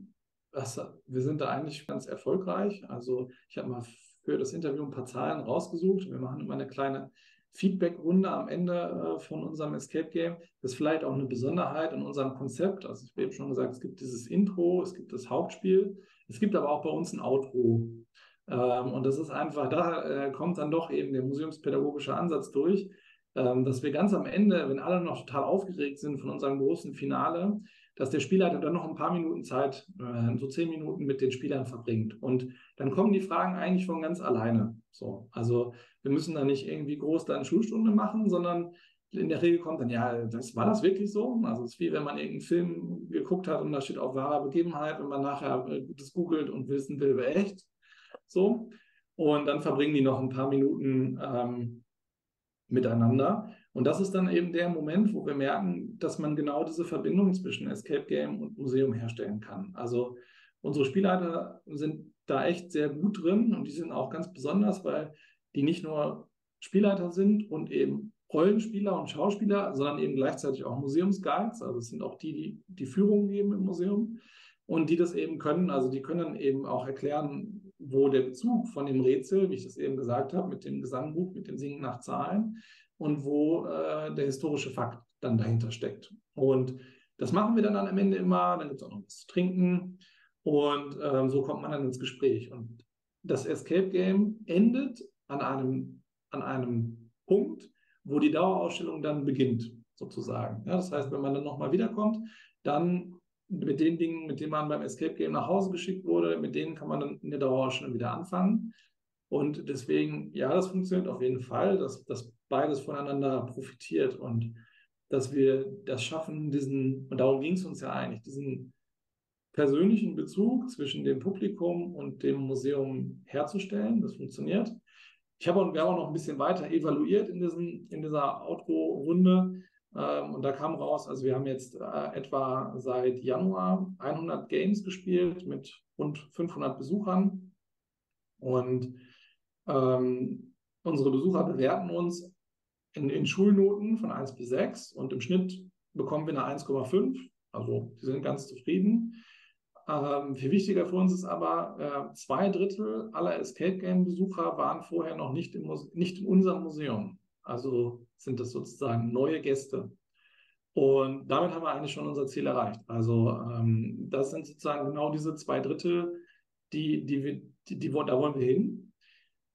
[SPEAKER 2] das, wir sind da eigentlich ganz erfolgreich. Also ich habe mal für das Interview ein paar Zahlen rausgesucht. Wir machen immer eine kleine Feedback-Runde am Ende äh, von unserem Escape Game. Das ist vielleicht auch eine Besonderheit in unserem Konzept. Also ich habe eben schon gesagt, es gibt dieses Intro, es gibt das Hauptspiel, es gibt aber auch bei uns ein Outro. Ähm, und das ist einfach, da äh, kommt dann doch eben der museumspädagogische Ansatz durch, ähm, dass wir ganz am Ende, wenn alle noch total aufgeregt sind von unserem großen Finale, dass der Spielleiter dann noch ein paar Minuten Zeit, äh, so zehn Minuten mit den Spielern verbringt. Und dann kommen die Fragen eigentlich von ganz alleine. So, also wir müssen da nicht irgendwie groß da eine Schulstunde machen, sondern in der Regel kommt dann, ja, das war das wirklich so? Also es ist wie wenn man irgendeinen Film geguckt hat und da steht auf wahrer Begebenheit und man nachher äh, das googelt und wissen will, wer echt. So. Und dann verbringen die noch ein paar Minuten ähm, miteinander. Und das ist dann eben der Moment, wo wir merken, dass man genau diese Verbindung zwischen Escape Game und Museum herstellen kann. Also unsere Spielleiter sind da echt sehr gut drin und die sind auch ganz besonders, weil die nicht nur Spielleiter sind und eben Rollenspieler und Schauspieler, sondern eben gleichzeitig auch Museumsguides. Also es sind auch die, die die Führung geben im Museum und die das eben können. Also die können dann eben auch erklären, wo der Bezug von dem Rätsel, wie ich das eben gesagt habe, mit dem Gesangbuch, mit dem Singen nach Zahlen und wo äh, der historische Fakt dann dahinter steckt. Und das machen wir dann am Ende immer. Dann gibt es auch noch was zu trinken und ähm, so kommt man dann ins Gespräch. Und das Escape Game endet an einem, an einem Punkt, wo die Dauerausstellung dann beginnt, sozusagen. Ja, das heißt, wenn man dann nochmal wiederkommt, dann mit den Dingen, mit denen man beim Escape Game nach Hause geschickt wurde, mit denen kann man dann in der Dauerausstellung wieder anfangen. Und deswegen, ja, das funktioniert auf jeden Fall, dass, dass beides voneinander profitiert und dass wir das schaffen, diesen, und darum ging es uns ja eigentlich, diesen persönlichen Bezug zwischen dem Publikum und dem Museum herzustellen. Das funktioniert. Ich habe und wir haben auch noch ein bisschen weiter evaluiert in, diesen, in dieser Outro-Runde. Ähm, und da kam raus, also wir haben jetzt äh, etwa seit Januar 100 Games gespielt mit rund 500 Besuchern. Und ähm, unsere Besucher bewerten uns in, in, Schulnoten von 1 bis 6 und im Schnitt bekommen wir eine 1,5. Also sie sind ganz zufrieden. Ähm, viel wichtiger für uns ist aber, äh, zwei Drittel aller Escape Game Besucher waren vorher noch nicht, im nicht in unserem Museum. Also sind das sozusagen neue Gäste. Und damit haben wir eigentlich schon unser Ziel erreicht. Also ähm, das sind sozusagen genau diese zwei Drittel, die, die, wir, die, die da wollen wir hin.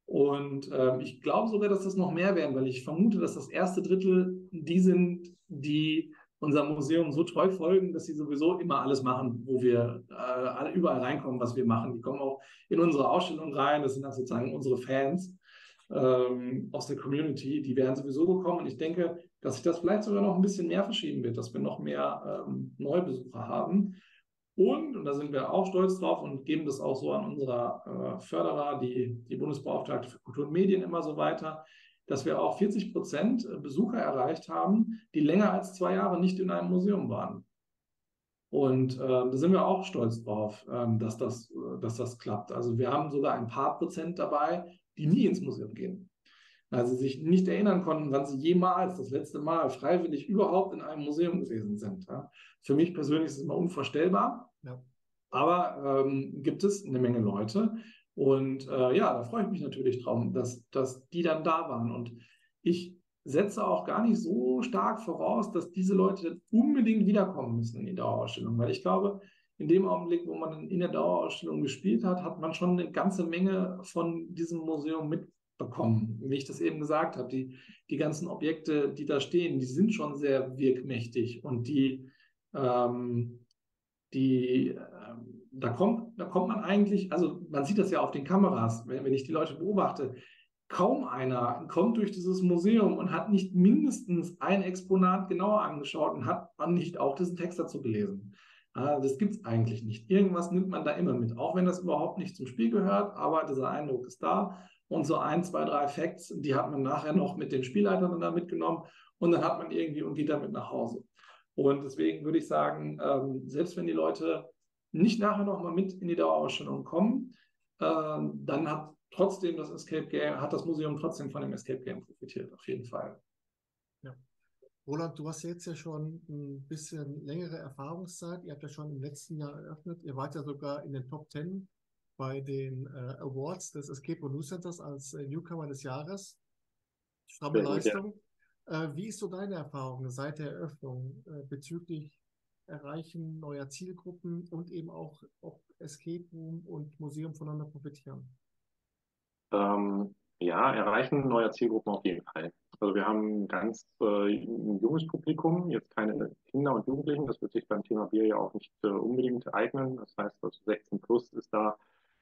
[SPEAKER 2] Und ähm, ich glaube sogar, dass das noch mehr werden, weil ich vermute, dass das erste Drittel die sind, die unserem Museum so treu folgen, dass sie sowieso immer alles machen, wo wir äh, überall reinkommen, was wir machen. Die kommen auch in unsere Ausstellung rein. Das sind dann sozusagen unsere Fans ähm, aus der Community, die werden sowieso gekommen. Und ich denke, dass sich das vielleicht sogar noch ein bisschen mehr verschieben wird, dass wir noch mehr ähm, Neubesucher haben. Und, und da sind wir auch stolz drauf und geben das auch so an unserer äh, Förderer, die, die Bundesbeauftragte für Kultur und Medien immer so weiter, dass wir auch 40 Prozent Besucher erreicht haben, die länger als zwei Jahre nicht in einem Museum waren. Und äh, da sind wir auch stolz drauf, ähm, dass, das, dass das klappt. Also wir haben sogar ein paar Prozent dabei, die nie ins Museum gehen. Also sich nicht erinnern konnten, wann sie jemals das letzte Mal freiwillig überhaupt in einem Museum gewesen sind. Ja. Für mich persönlich ist es immer unvorstellbar. Ja. Aber ähm, gibt es eine Menge Leute. Und äh, ja, da freue ich mich natürlich drauf, dass, dass die dann da waren. Und ich setze auch gar nicht so stark voraus, dass diese Leute unbedingt wiederkommen müssen in die Dauerausstellung, weil ich glaube, in dem Augenblick, wo man in der Dauerausstellung gespielt hat, hat man schon eine ganze Menge von diesem Museum mitbekommen. Wie ich das eben gesagt habe, die, die ganzen Objekte, die da stehen, die sind schon sehr wirkmächtig und die, ähm, die ähm, da kommt, da kommt man eigentlich, also man sieht das ja auf den Kameras, wenn, wenn ich die Leute beobachte, kaum einer kommt durch dieses Museum und hat nicht mindestens ein Exponat genauer angeschaut und hat man nicht auch diesen Text dazu gelesen. Das gibt es eigentlich nicht. Irgendwas nimmt man da immer mit, auch wenn das überhaupt nicht zum Spiel gehört, aber dieser Eindruck ist da. Und so ein, zwei, drei Facts, die hat man nachher noch mit den Spielleitern da mitgenommen und dann hat man irgendwie und geht damit nach Hause. Und deswegen würde ich sagen, ähm, selbst wenn die Leute nicht nachher nochmal mit in die Dauerausstellung kommen, ähm, dann hat trotzdem das Escape Game, hat das Museum trotzdem von dem Escape Game profitiert, auf jeden Fall.
[SPEAKER 1] Ja. Roland, du hast jetzt ja schon ein bisschen längere Erfahrungszeit. Ihr habt ja schon im letzten Jahr eröffnet. Ihr wart ja sogar in den Top 10 bei den äh, Awards des Escape Room News Centers als äh, Newcomer des Jahres. Stramme Leistung. Ja. Äh, wie ist so deine Erfahrung seit der Eröffnung äh, bezüglich Erreichen neuer Zielgruppen und eben auch, ob Escape Room und Museum voneinander profitieren?
[SPEAKER 3] Ähm, ja, erreichen neuer Zielgruppen auf jeden Fall. Also wir haben ein ganz äh, junges Publikum, jetzt keine Kinder und Jugendlichen. Das wird sich beim Thema Bier ja auch nicht äh, unbedingt eignen. Das heißt, also 16 plus ist da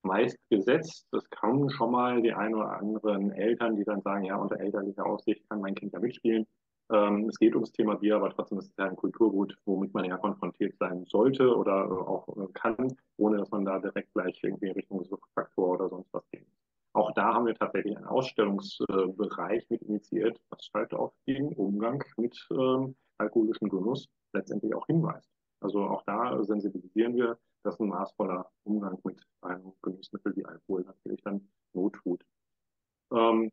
[SPEAKER 3] meist gesetzt. Das kann schon mal die ein oder anderen Eltern, die dann sagen, ja, unter elterlicher Aussicht kann mein Kind ja mitspielen. Ähm, es geht ums Thema Bier, aber trotzdem ist es ja ein Kulturgut, womit man ja konfrontiert sein sollte oder auch äh, kann, ohne dass man da direkt gleich irgendwie Richtung Suchtfaktor oder sonst was geht. Auch da haben wir tatsächlich einen Ausstellungsbereich mit initiiert, was halt auf den Umgang mit ähm, alkoholischem Genuss letztendlich auch hinweist. Also auch da sensibilisieren wir, dass ein maßvoller Umgang mit einem Genussmittel wie Alkohol natürlich dann not tut. Ähm,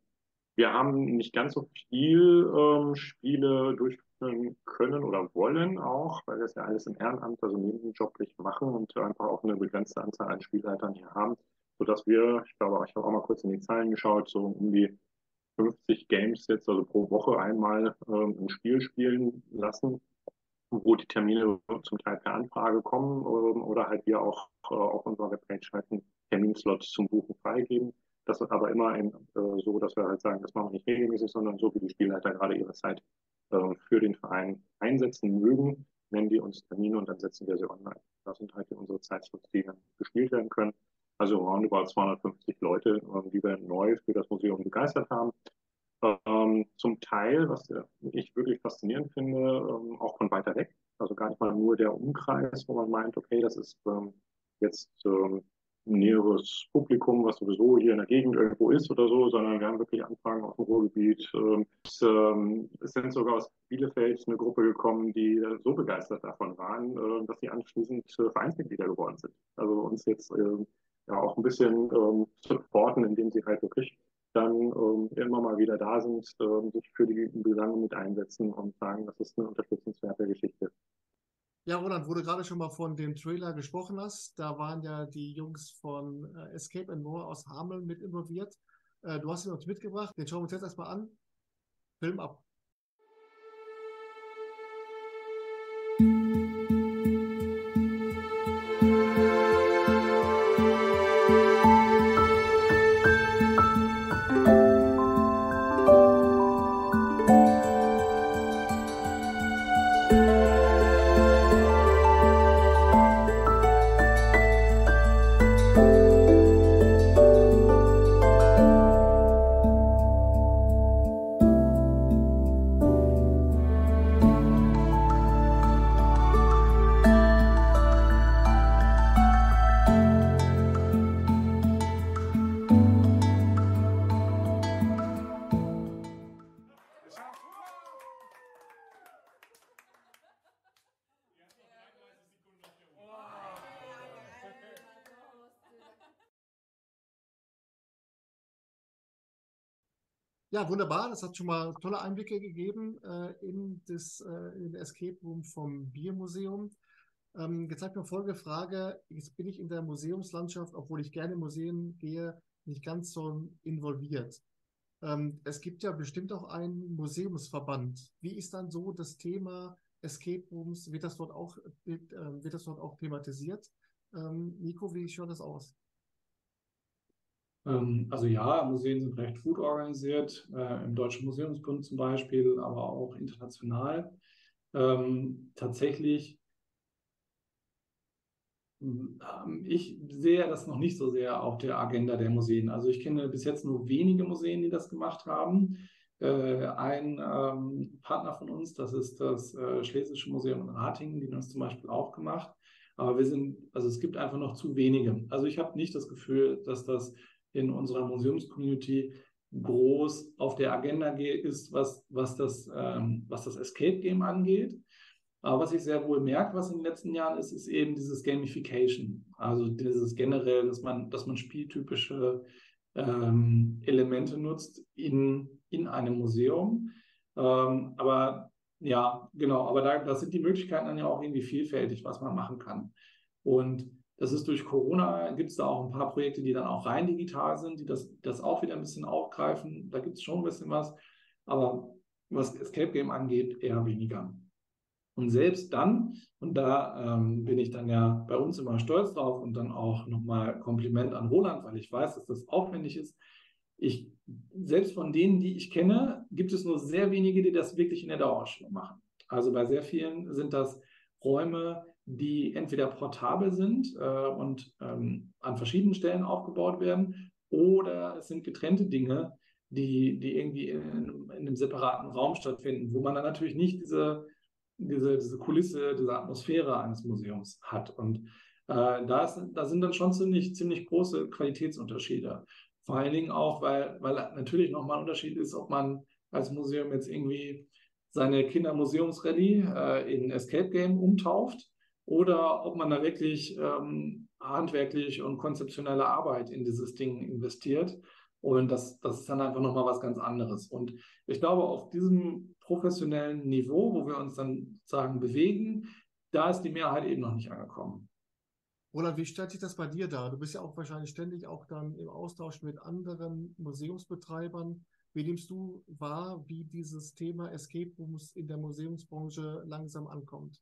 [SPEAKER 3] wir haben nicht ganz so viel ähm, Spiele durchführen können oder wollen auch, weil wir es ja alles im Ehrenamt, also nebenjoblich machen und einfach auch eine begrenzte Anzahl an Spielleitern hier haben sodass wir, ich glaube, ich habe auch mal kurz in die Zahlen geschaut, so um die 50 Games jetzt, also pro Woche einmal ähm, ein Spiel spielen lassen, wo die Termine zum Teil per Anfrage kommen ähm, oder halt wir auch äh, auf unserer Webpage halt einen Terminslots zum Buchen freigeben. Das ist aber immer in, äh, so, dass wir halt sagen, das machen wir nicht regelmäßig, sondern so, wie die Spielleiter gerade ihre Zeit äh, für den Verein einsetzen mögen, nennen die uns Termine und dann setzen wir sie online. Das sind halt unsere Zeitslots, die dann gespielt werden können also roundabout 250 Leute, ähm, die wir neu für das Museum begeistert haben. Ähm, zum Teil, was ich wirklich faszinierend finde, ähm, auch von weiter weg. Also gar nicht mal nur der Umkreis, wo man meint, okay, das ist ähm, jetzt ähm, ein näheres Publikum, was sowieso hier in der Gegend irgendwo ist oder so, sondern wir haben wirklich Anfragen aus dem Ruhrgebiet. Ähm, es, es, sind sogar aus Bielefeld eine Gruppe gekommen, die so begeistert davon waren, äh, dass sie anschließend äh, Vereinsmitglieder geworden sind. Also uns jetzt äh, ja auch ein bisschen ähm, supporten, indem sie halt wirklich dann ähm, immer mal wieder da sind, ähm, sich für die Belange mit einsetzen und sagen, das ist eine unterstützenswerte Geschichte.
[SPEAKER 1] Ja, Roland, wo du gerade schon mal von dem Trailer gesprochen hast, da waren ja die Jungs von äh, Escape and More aus Hameln mit involviert. Äh, du hast ihn uns mitgebracht, den schauen wir uns jetzt erstmal an. Film ab. Ja, wunderbar. Das hat schon mal tolle Einblicke gegeben äh, in, das, äh, in den Escape Room vom Biermuseum. Ähm, jetzt habe ich mir folgende Frage. Jetzt bin ich in der Museumslandschaft, obwohl ich gerne in Museen gehe, nicht ganz so involviert. Ähm, es gibt ja bestimmt auch einen Museumsverband. Wie ist dann so das Thema Escape Rooms? Wird das dort auch, wird, äh, wird das dort auch thematisiert? Ähm, Nico, wie schaut das aus?
[SPEAKER 2] Ähm, also ja, Museen sind recht gut organisiert, äh, im Deutschen Museumsbund zum Beispiel, aber auch international. Ähm, tatsächlich, ähm, ich sehe das noch nicht so sehr auf der Agenda der Museen. Also ich kenne bis jetzt nur wenige Museen, die das gemacht haben. Äh, ein ähm, Partner von uns, das ist das äh, Schlesische Museum in Ratingen, die haben das zum Beispiel auch gemacht. Aber wir sind, also es gibt einfach noch zu wenige. Also ich habe nicht das Gefühl, dass das in unserer Museumscommunity groß auf der Agenda ist, was, was, das, ähm, was das Escape Game angeht. Aber was ich sehr wohl merke, was in den letzten Jahren ist, ist eben dieses Gamification. Also dieses generell, dass man, dass man spieltypische ähm, Elemente nutzt in, in einem Museum. Ähm, aber ja, genau, aber da, da sind die Möglichkeiten dann ja auch irgendwie vielfältig, was man machen kann. Und das ist durch Corona, gibt es da auch ein paar Projekte, die dann auch rein digital sind, die das, das auch wieder ein bisschen aufgreifen. Da gibt es schon ein bisschen was. Aber was Escape Game angeht, eher weniger. Und selbst dann, und da ähm, bin ich dann ja bei uns immer stolz drauf und dann auch nochmal Kompliment an Roland, weil ich weiß, dass das aufwendig ist. Ich, selbst von denen, die ich kenne, gibt es nur sehr wenige, die das wirklich in der Dauerausstellung machen. Also bei sehr vielen sind das Räume, die entweder portabel sind äh, und ähm, an verschiedenen Stellen aufgebaut werden, oder es sind getrennte Dinge, die, die irgendwie in, in, einem separaten Raum stattfinden, wo man dann natürlich nicht diese, diese, diese Kulisse, diese Atmosphäre eines Museums hat. Und äh, da, ist, da sind dann schon ziemlich, ziemlich große Qualitätsunterschiede. Vor allen Dingen auch, weil, weil natürlich nochmal ein Unterschied ist, ob man als Museum jetzt irgendwie seine Kindermuseumsrallye äh, in Escape Game umtauft oder ob man da wirklich ähm, handwerklich und konzeptionelle Arbeit in dieses Ding investiert. Und das, das ist dann einfach nochmal was ganz anderes. Und ich glaube, auf diesem professionellen Niveau, wo wir uns dann sagen bewegen, da ist die Mehrheit eben noch nicht angekommen.
[SPEAKER 1] Roland, wie stellt sich das bei dir dar? Du bist ja auch wahrscheinlich ständig auch dann im Austausch mit anderen Museumsbetreibern. Wie nimmst du wahr, wie dieses Thema Escape Rooms in der Museumsbranche langsam ankommt?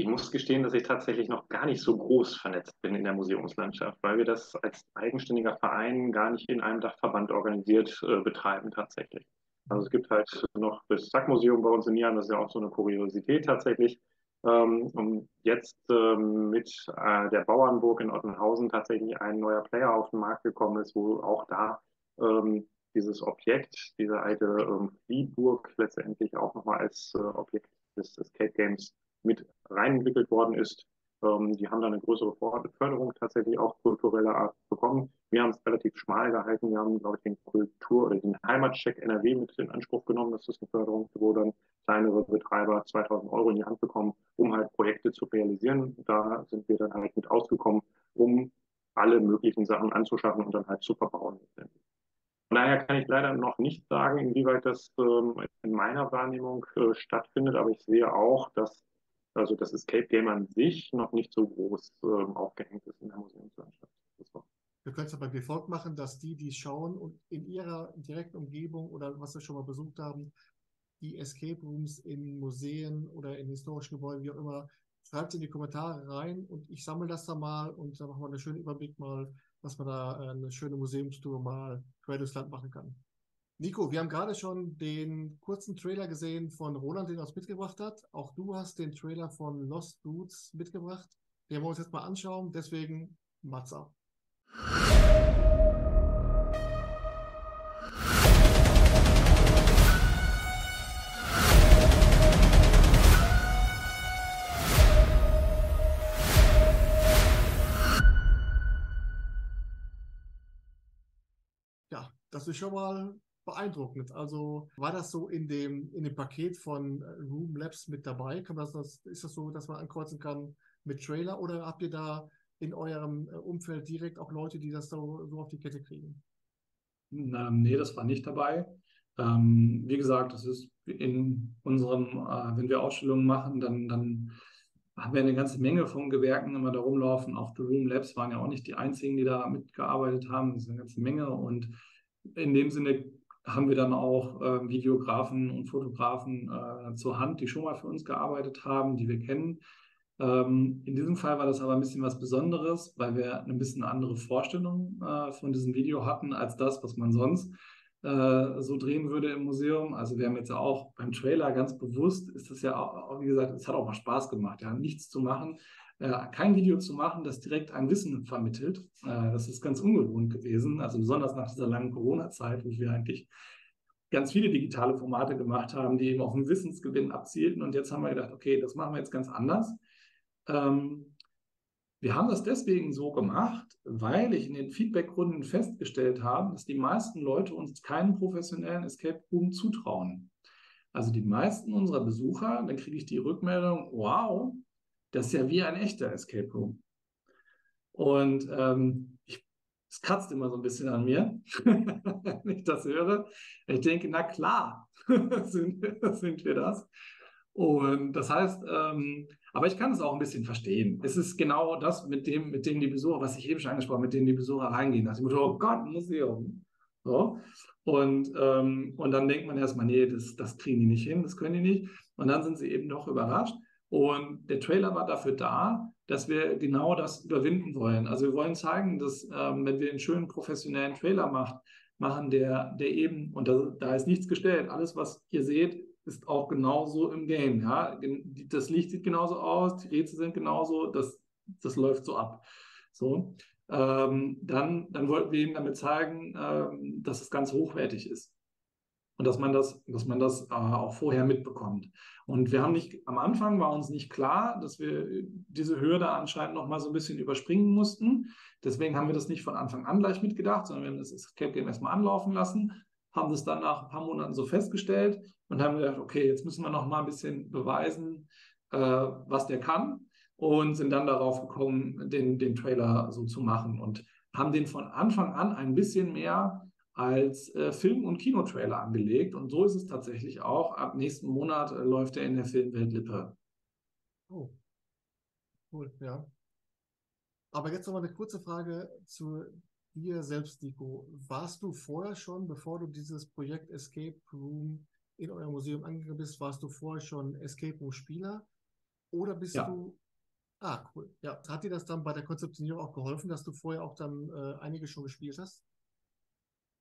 [SPEAKER 3] Ich muss gestehen, dass ich tatsächlich noch gar nicht so groß vernetzt bin in der Museumslandschaft, weil wir das als eigenständiger Verein gar nicht in einem Dachverband organisiert äh, betreiben tatsächlich. Also es gibt halt noch das Sackmuseum bei uns in Nieren, das ist ja auch so eine Kuriosität tatsächlich. Ähm, und jetzt ähm, mit äh, der Bauernburg in Ottenhausen tatsächlich ein neuer Player auf den Markt gekommen ist, wo auch da ähm, dieses Objekt, diese alte ähm, Fliehburg letztendlich auch nochmal als äh, Objekt des Escape Games mit reinentwickelt worden ist. Ähm, die haben da eine größere Förderung tatsächlich auch kultureller Art bekommen. Wir haben es relativ schmal gehalten. Wir haben, glaube ich, den Kultur- oder den Heimatcheck NRW mit in Anspruch genommen. Das ist eine Förderung, wo dann kleinere Betreiber 2000 Euro in die Hand bekommen, um halt Projekte zu realisieren. Da sind wir dann halt mit ausgekommen, um alle möglichen Sachen anzuschaffen und dann halt zu verbauen. Von daher kann ich leider noch nicht sagen, inwieweit das ähm, in meiner Wahrnehmung äh, stattfindet, aber ich sehe auch, dass also das Escape Game an sich noch nicht so groß ähm, aufgehängt ist in der Museumslandschaft.
[SPEAKER 1] Wir können es aber wie folgt machen, dass die, die schauen und in ihrer direkten Umgebung oder was wir schon mal besucht haben, die Escape Rooms in Museen oder in historischen Gebäuden, wie auch immer, schreibt es in die Kommentare rein und ich sammle das dann mal und dann machen wir einen schönen Überblick mal, dass man da äh, eine schöne Museumstour mal quer Land machen kann. Nico, wir haben gerade schon den kurzen Trailer gesehen von Roland, den er uns mitgebracht hat. Auch du hast den Trailer von Lost Roots mitgebracht. Den wollen wir uns jetzt mal anschauen. Deswegen Mats ab. Ja, das ist schon mal beeindruckend. Also war das so in dem, in dem Paket von äh, Room Labs mit dabei? Kann das, das, ist das so, dass man ankreuzen kann mit Trailer oder habt ihr da in eurem äh, Umfeld direkt auch Leute, die das so, so auf die Kette kriegen?
[SPEAKER 2] Nee, das war nicht dabei. Ähm, wie gesagt, das ist in unserem, äh, wenn wir Ausstellungen machen, dann, dann haben wir eine ganze Menge von Gewerken immer da rumlaufen. Auch The Room Labs waren ja auch nicht die einzigen, die da mitgearbeitet haben. Das ist eine ganze Menge. Und in dem Sinne haben wir dann auch äh, Videografen und Fotografen äh, zur Hand, die schon mal für uns gearbeitet haben, die wir kennen. Ähm, in diesem Fall war das aber ein bisschen was Besonderes, weil wir ein bisschen andere Vorstellung äh, von diesem Video hatten als das, was man sonst äh, so drehen würde im Museum. Also wir haben jetzt auch beim Trailer ganz bewusst, ist das ja auch, wie gesagt, es hat auch mal Spaß gemacht, ja, nichts zu machen, kein Video zu machen, das direkt ein Wissen vermittelt. Äh, das ist ganz ungewohnt gewesen, also besonders nach dieser langen Corona-Zeit, wo wir eigentlich ganz viele digitale Formate gemacht haben, die eben auf den Wissensgewinn abzielten. Und jetzt haben wir gedacht, okay, das machen wir jetzt ganz anders. Ähm, wir haben das deswegen so gemacht, weil ich in den Feedbackrunden festgestellt habe, dass die meisten Leute uns keinen professionellen Escape Room zutrauen. Also die meisten unserer Besucher, dann kriege ich die Rückmeldung, wow, das ist ja wie ein echter Escape Room. Und ähm, ich, es kratzt immer so ein bisschen an mir, wenn ich das höre. Ich denke, na klar, sind, sind wir das. Und das heißt, ähm, aber ich kann es auch ein bisschen verstehen. Es ist genau das, mit dem, mit dem die Besucher, was ich eben schon angesprochen habe, mit dem die Besucher reingehen. Nach dem Motto, oh Gott, Museum. So. Und, ähm, und dann denkt man erstmal, nee, das, das kriegen die nicht hin, das können die nicht. Und dann sind sie eben doch überrascht. Und der Trailer war dafür da, dass wir genau das überwinden wollen. Also wir wollen zeigen, dass ähm, wenn wir einen schönen professionellen Trailer macht, machen, der, der eben, und da, da ist nichts gestellt, alles, was ihr seht, ist auch genauso im Game. Ja? Das Licht sieht genauso aus, die Rätsel sind genauso, das, das läuft so ab. So. Ähm, dann, dann wollten wir ihm damit zeigen, ähm, dass es ganz hochwertig ist. Und dass man das, dass man das äh, auch vorher mitbekommt. Und wir haben nicht, am Anfang war uns nicht klar, dass wir diese Hürde anscheinend noch mal so ein bisschen überspringen mussten. Deswegen haben wir das nicht von Anfang an gleich mitgedacht, sondern wir haben das Escape Game erstmal anlaufen lassen, haben das dann nach ein paar Monaten so festgestellt und haben gedacht, okay, jetzt müssen wir noch mal ein bisschen beweisen, äh, was der kann und sind dann darauf gekommen, den, den Trailer so zu machen und haben den von Anfang an ein bisschen mehr als äh, Film- und Kinotrailer angelegt. Und so ist es tatsächlich auch. Ab nächsten Monat äh, läuft er in der Filmwelt Lippe.
[SPEAKER 1] Oh, cool, ja. Aber jetzt noch mal eine kurze Frage zu dir selbst, Nico. Warst du vorher schon, bevor du dieses Projekt Escape Room in eurem Museum angegangen bist, warst du vorher schon Escape Room Spieler? Oder bist ja. du. Ah, cool. Ja, hat dir das dann bei der Konzeptionierung auch geholfen, dass du vorher auch dann äh, einige schon gespielt hast?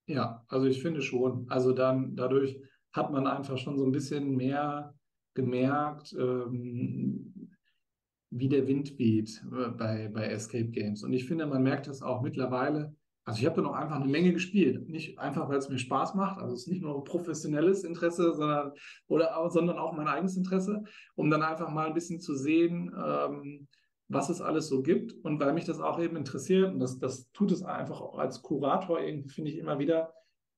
[SPEAKER 2] Ja, also ich finde schon. Also dann dadurch hat man einfach schon so ein bisschen mehr gemerkt, ähm, wie der Wind weht äh, bei, bei Escape Games. Und ich finde, man merkt das auch mittlerweile, also ich habe da noch einfach eine Menge gespielt. Nicht einfach, weil es mir Spaß macht. Also es ist nicht nur professionelles Interesse, sondern, oder, sondern auch mein eigenes Interesse, um dann einfach mal ein bisschen zu sehen, ähm, was es alles so gibt. Und weil mich das auch eben interessiert, und das, das tut es einfach auch als Kurator irgendwie, finde ich immer wieder,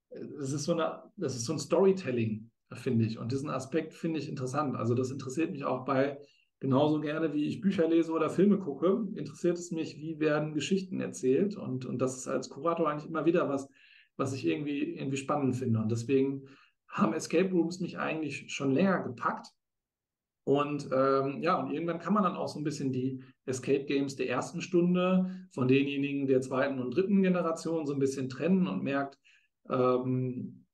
[SPEAKER 2] es ist so eine, das ist so ein Storytelling, finde ich. Und diesen Aspekt finde ich interessant. Also das interessiert mich auch bei genauso gerne, wie ich Bücher lese oder Filme gucke, interessiert es mich, wie werden Geschichten erzählt. Und, und das ist als Kurator eigentlich immer wieder was, was ich irgendwie, irgendwie spannend finde. Und deswegen haben Escape Rooms mich eigentlich schon länger gepackt. Und ähm, ja, und irgendwann kann man dann auch so ein bisschen die Escape Games der ersten Stunde von denjenigen der zweiten und dritten Generation so ein bisschen trennen und merkt, ähm,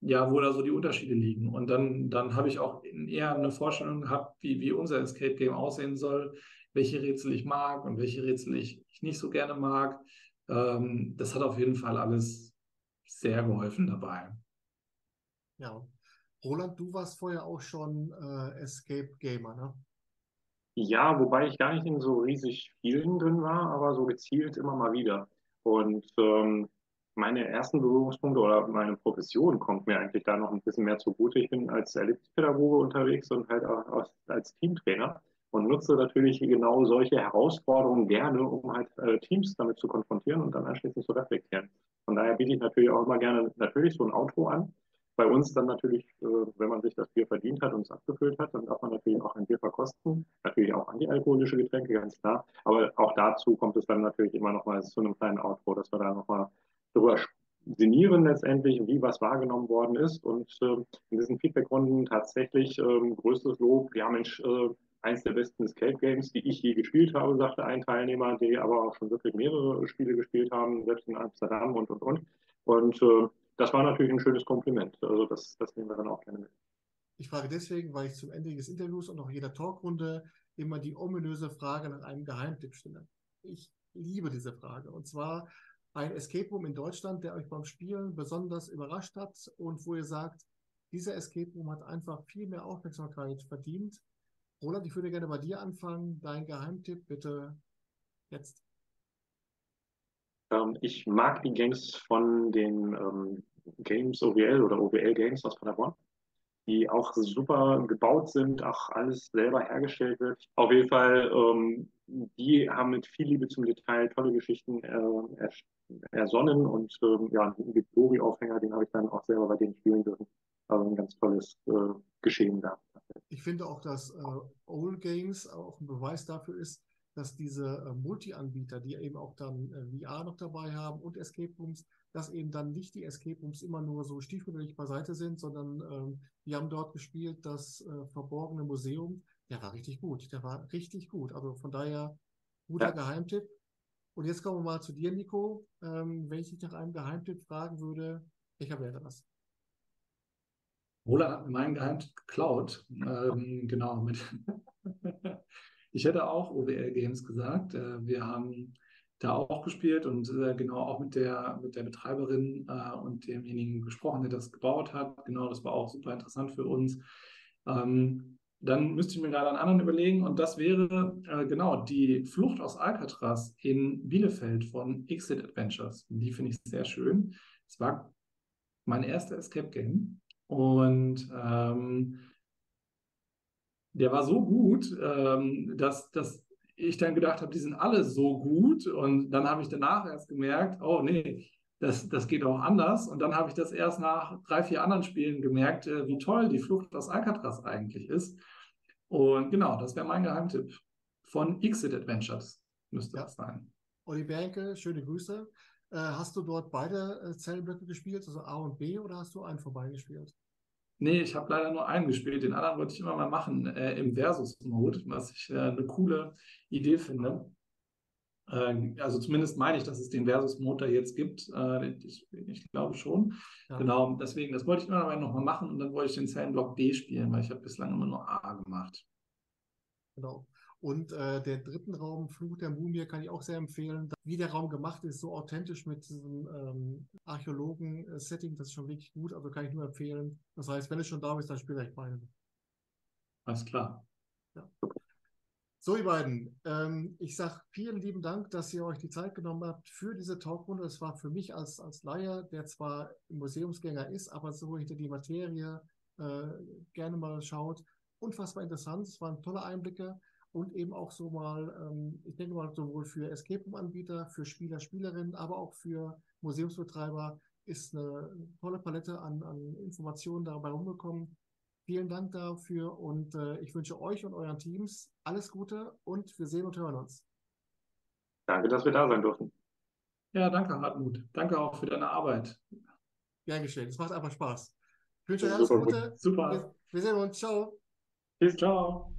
[SPEAKER 2] ja, wo da so die Unterschiede liegen. Und dann, dann habe ich auch eher eine Vorstellung gehabt, wie, wie unser Escape Game aussehen soll, welche Rätsel ich mag und welche Rätsel ich, ich nicht so gerne mag. Ähm, das hat auf jeden Fall alles sehr geholfen dabei.
[SPEAKER 1] Ja. Roland, du warst vorher auch schon äh, Escape Gamer, ne?
[SPEAKER 3] Ja, wobei ich gar nicht in so riesig vielen drin war, aber so gezielt immer mal wieder. Und ähm, meine ersten Berührungspunkte oder meine Profession kommt mir eigentlich da noch ein bisschen mehr zugute. Ich bin als Erlebnispädagoge unterwegs und halt auch als Teamtrainer und nutze natürlich genau solche Herausforderungen gerne, um halt äh, Teams damit zu konfrontieren und dann anschließend zu reflektieren. Von daher biete ich natürlich auch immer gerne natürlich so ein Outro an. Bei uns dann natürlich, äh, wenn man sich das Bier verdient hat und es abgefüllt hat, dann darf man natürlich auch ein Bier verkosten. Natürlich auch antialkoholische Getränke, ganz klar. Aber auch dazu kommt es dann natürlich immer noch mal zu einem kleinen Outro, dass wir da noch mal drüber sinnieren letztendlich, wie was wahrgenommen worden ist. Und äh, in diesen Feedbackrunden tatsächlich äh, größtes Lob. Wir haben äh, eins der besten Escape Games, die ich je gespielt habe, sagte ein Teilnehmer, die aber auch schon wirklich mehrere Spiele gespielt haben, selbst in Amsterdam und und und. Und äh, das war natürlich ein schönes Kompliment. Also das, das nehmen wir dann auch gerne mit.
[SPEAKER 1] Ich frage deswegen, weil ich zum Ende des Interviews und auch jeder Talkrunde immer die ominöse Frage nach einem Geheimtipp stelle. Ich liebe diese Frage. Und zwar ein Escape Room in Deutschland, der euch beim Spielen besonders überrascht hat und wo ihr sagt, dieser Escape Room hat einfach viel mehr Aufmerksamkeit verdient. Roland, ich würde gerne bei dir anfangen. Dein Geheimtipp bitte jetzt.
[SPEAKER 3] Ähm, ich mag die Games von den ähm, Games OWL oder OWL Games aus Paderborn die auch super gebaut sind, auch alles selber hergestellt wird. Auf jeden Fall, ähm, die haben mit viel Liebe zum Detail tolle Geschichten äh, ersonnen und ähm, ja, einen Victory-Aufhänger, den habe ich dann auch selber bei denen spielen dürfen. Also ein ganz tolles äh, Geschehen da.
[SPEAKER 1] Ich finde auch, dass äh, Old Games auch ein Beweis dafür ist, dass diese äh, Multi-Anbieter, die eben auch dann äh, VR noch dabei haben und Escape Rooms, dass eben dann nicht die Escape Rooms immer nur so stiefmütterlich beiseite sind, sondern ähm, wir haben dort gespielt das äh, verborgene Museum. Der war richtig gut. Der war richtig gut. Also von daher guter ja. Geheimtipp. Und jetzt kommen wir mal zu dir, Nico. Ähm, wenn ich dich nach einem Geheimtipp fragen würde, welcher wäre das?
[SPEAKER 2] Mir meinen Geheimtipp geklaut. Ähm, genau. Mit ich hätte auch OWL Games gesagt. Äh, wir haben da auch gespielt und äh, genau auch mit der, mit der Betreiberin äh, und demjenigen gesprochen, der das gebaut hat. Genau, das war auch super interessant für uns. Ähm, dann müsste ich mir gerade einen anderen überlegen und das wäre äh, genau die Flucht aus Alcatraz in Bielefeld von Exit Adventures. Die finde ich sehr schön. Es war mein erster Escape Game und ähm, der war so gut, ähm, dass, dass ich dann gedacht habe, die sind alle so gut. Und dann habe ich danach erst gemerkt, oh nee, das, das geht auch anders. Und dann habe ich das erst nach drei, vier anderen Spielen gemerkt, äh, wie toll die Flucht aus Alcatraz eigentlich ist. Und genau, das wäre mein Geheimtipp. Von Exit Adventures müsste ja. das sein.
[SPEAKER 1] Olli Berke, schöne Grüße. Äh, hast du dort beide äh, Zellblöcke gespielt, also A und B, oder hast du einen vorbeigespielt?
[SPEAKER 2] Nee, ich habe leider nur einen gespielt. Den anderen wollte ich immer mal machen äh, im Versus-Mode, was ich äh, eine coole Idee finde. Äh, also zumindest meine ich, dass es den Versus-Mode da jetzt gibt. Äh, ich, ich, glaube schon. Ja. Genau, deswegen, das wollte ich immer noch mal machen und dann wollte ich den Zellenblock D spielen, weil ich habe bislang immer nur A gemacht.
[SPEAKER 1] Genau. Und äh, der dritten Raum, Fluch der Mumie, kann ich auch sehr empfehlen. Wie der Raum gemacht ist, so authentisch mit diesem ähm, Archäologen-Setting, das ist schon wirklich gut. Also kann ich nur empfehlen. Das heißt, wenn es schon da ist, dann spielt euch beide.
[SPEAKER 2] Alles klar.
[SPEAKER 1] Ja. So, ihr beiden, ähm, ich sage vielen lieben Dank, dass ihr euch die Zeit genommen habt für diese Talkrunde. Es war für mich als, als Laie, der zwar Museumsgänger ist, aber so hinter die Materie äh, gerne mal schaut, unfassbar interessant. Es waren tolle Einblicke und eben auch so mal, ähm, ich denke mal, sowohl für Escape Room-Anbieter, für Spieler, Spielerinnen, aber auch für Museumsbetreiber ist eine tolle Palette an, an Informationen dabei rumgekommen. Vielen Dank dafür und äh, ich wünsche euch und euren Teams alles Gute und wir sehen und hören uns.
[SPEAKER 3] Danke, dass wir da sein durften.
[SPEAKER 2] Ja, danke, Hartmut. Danke auch für deine Arbeit.
[SPEAKER 1] Gern geschehen. Es macht einfach Spaß. Ich wünsche euch alles Gute.
[SPEAKER 2] Super. Wir,
[SPEAKER 1] wir sehen uns. Ciao.
[SPEAKER 2] Bis ciao.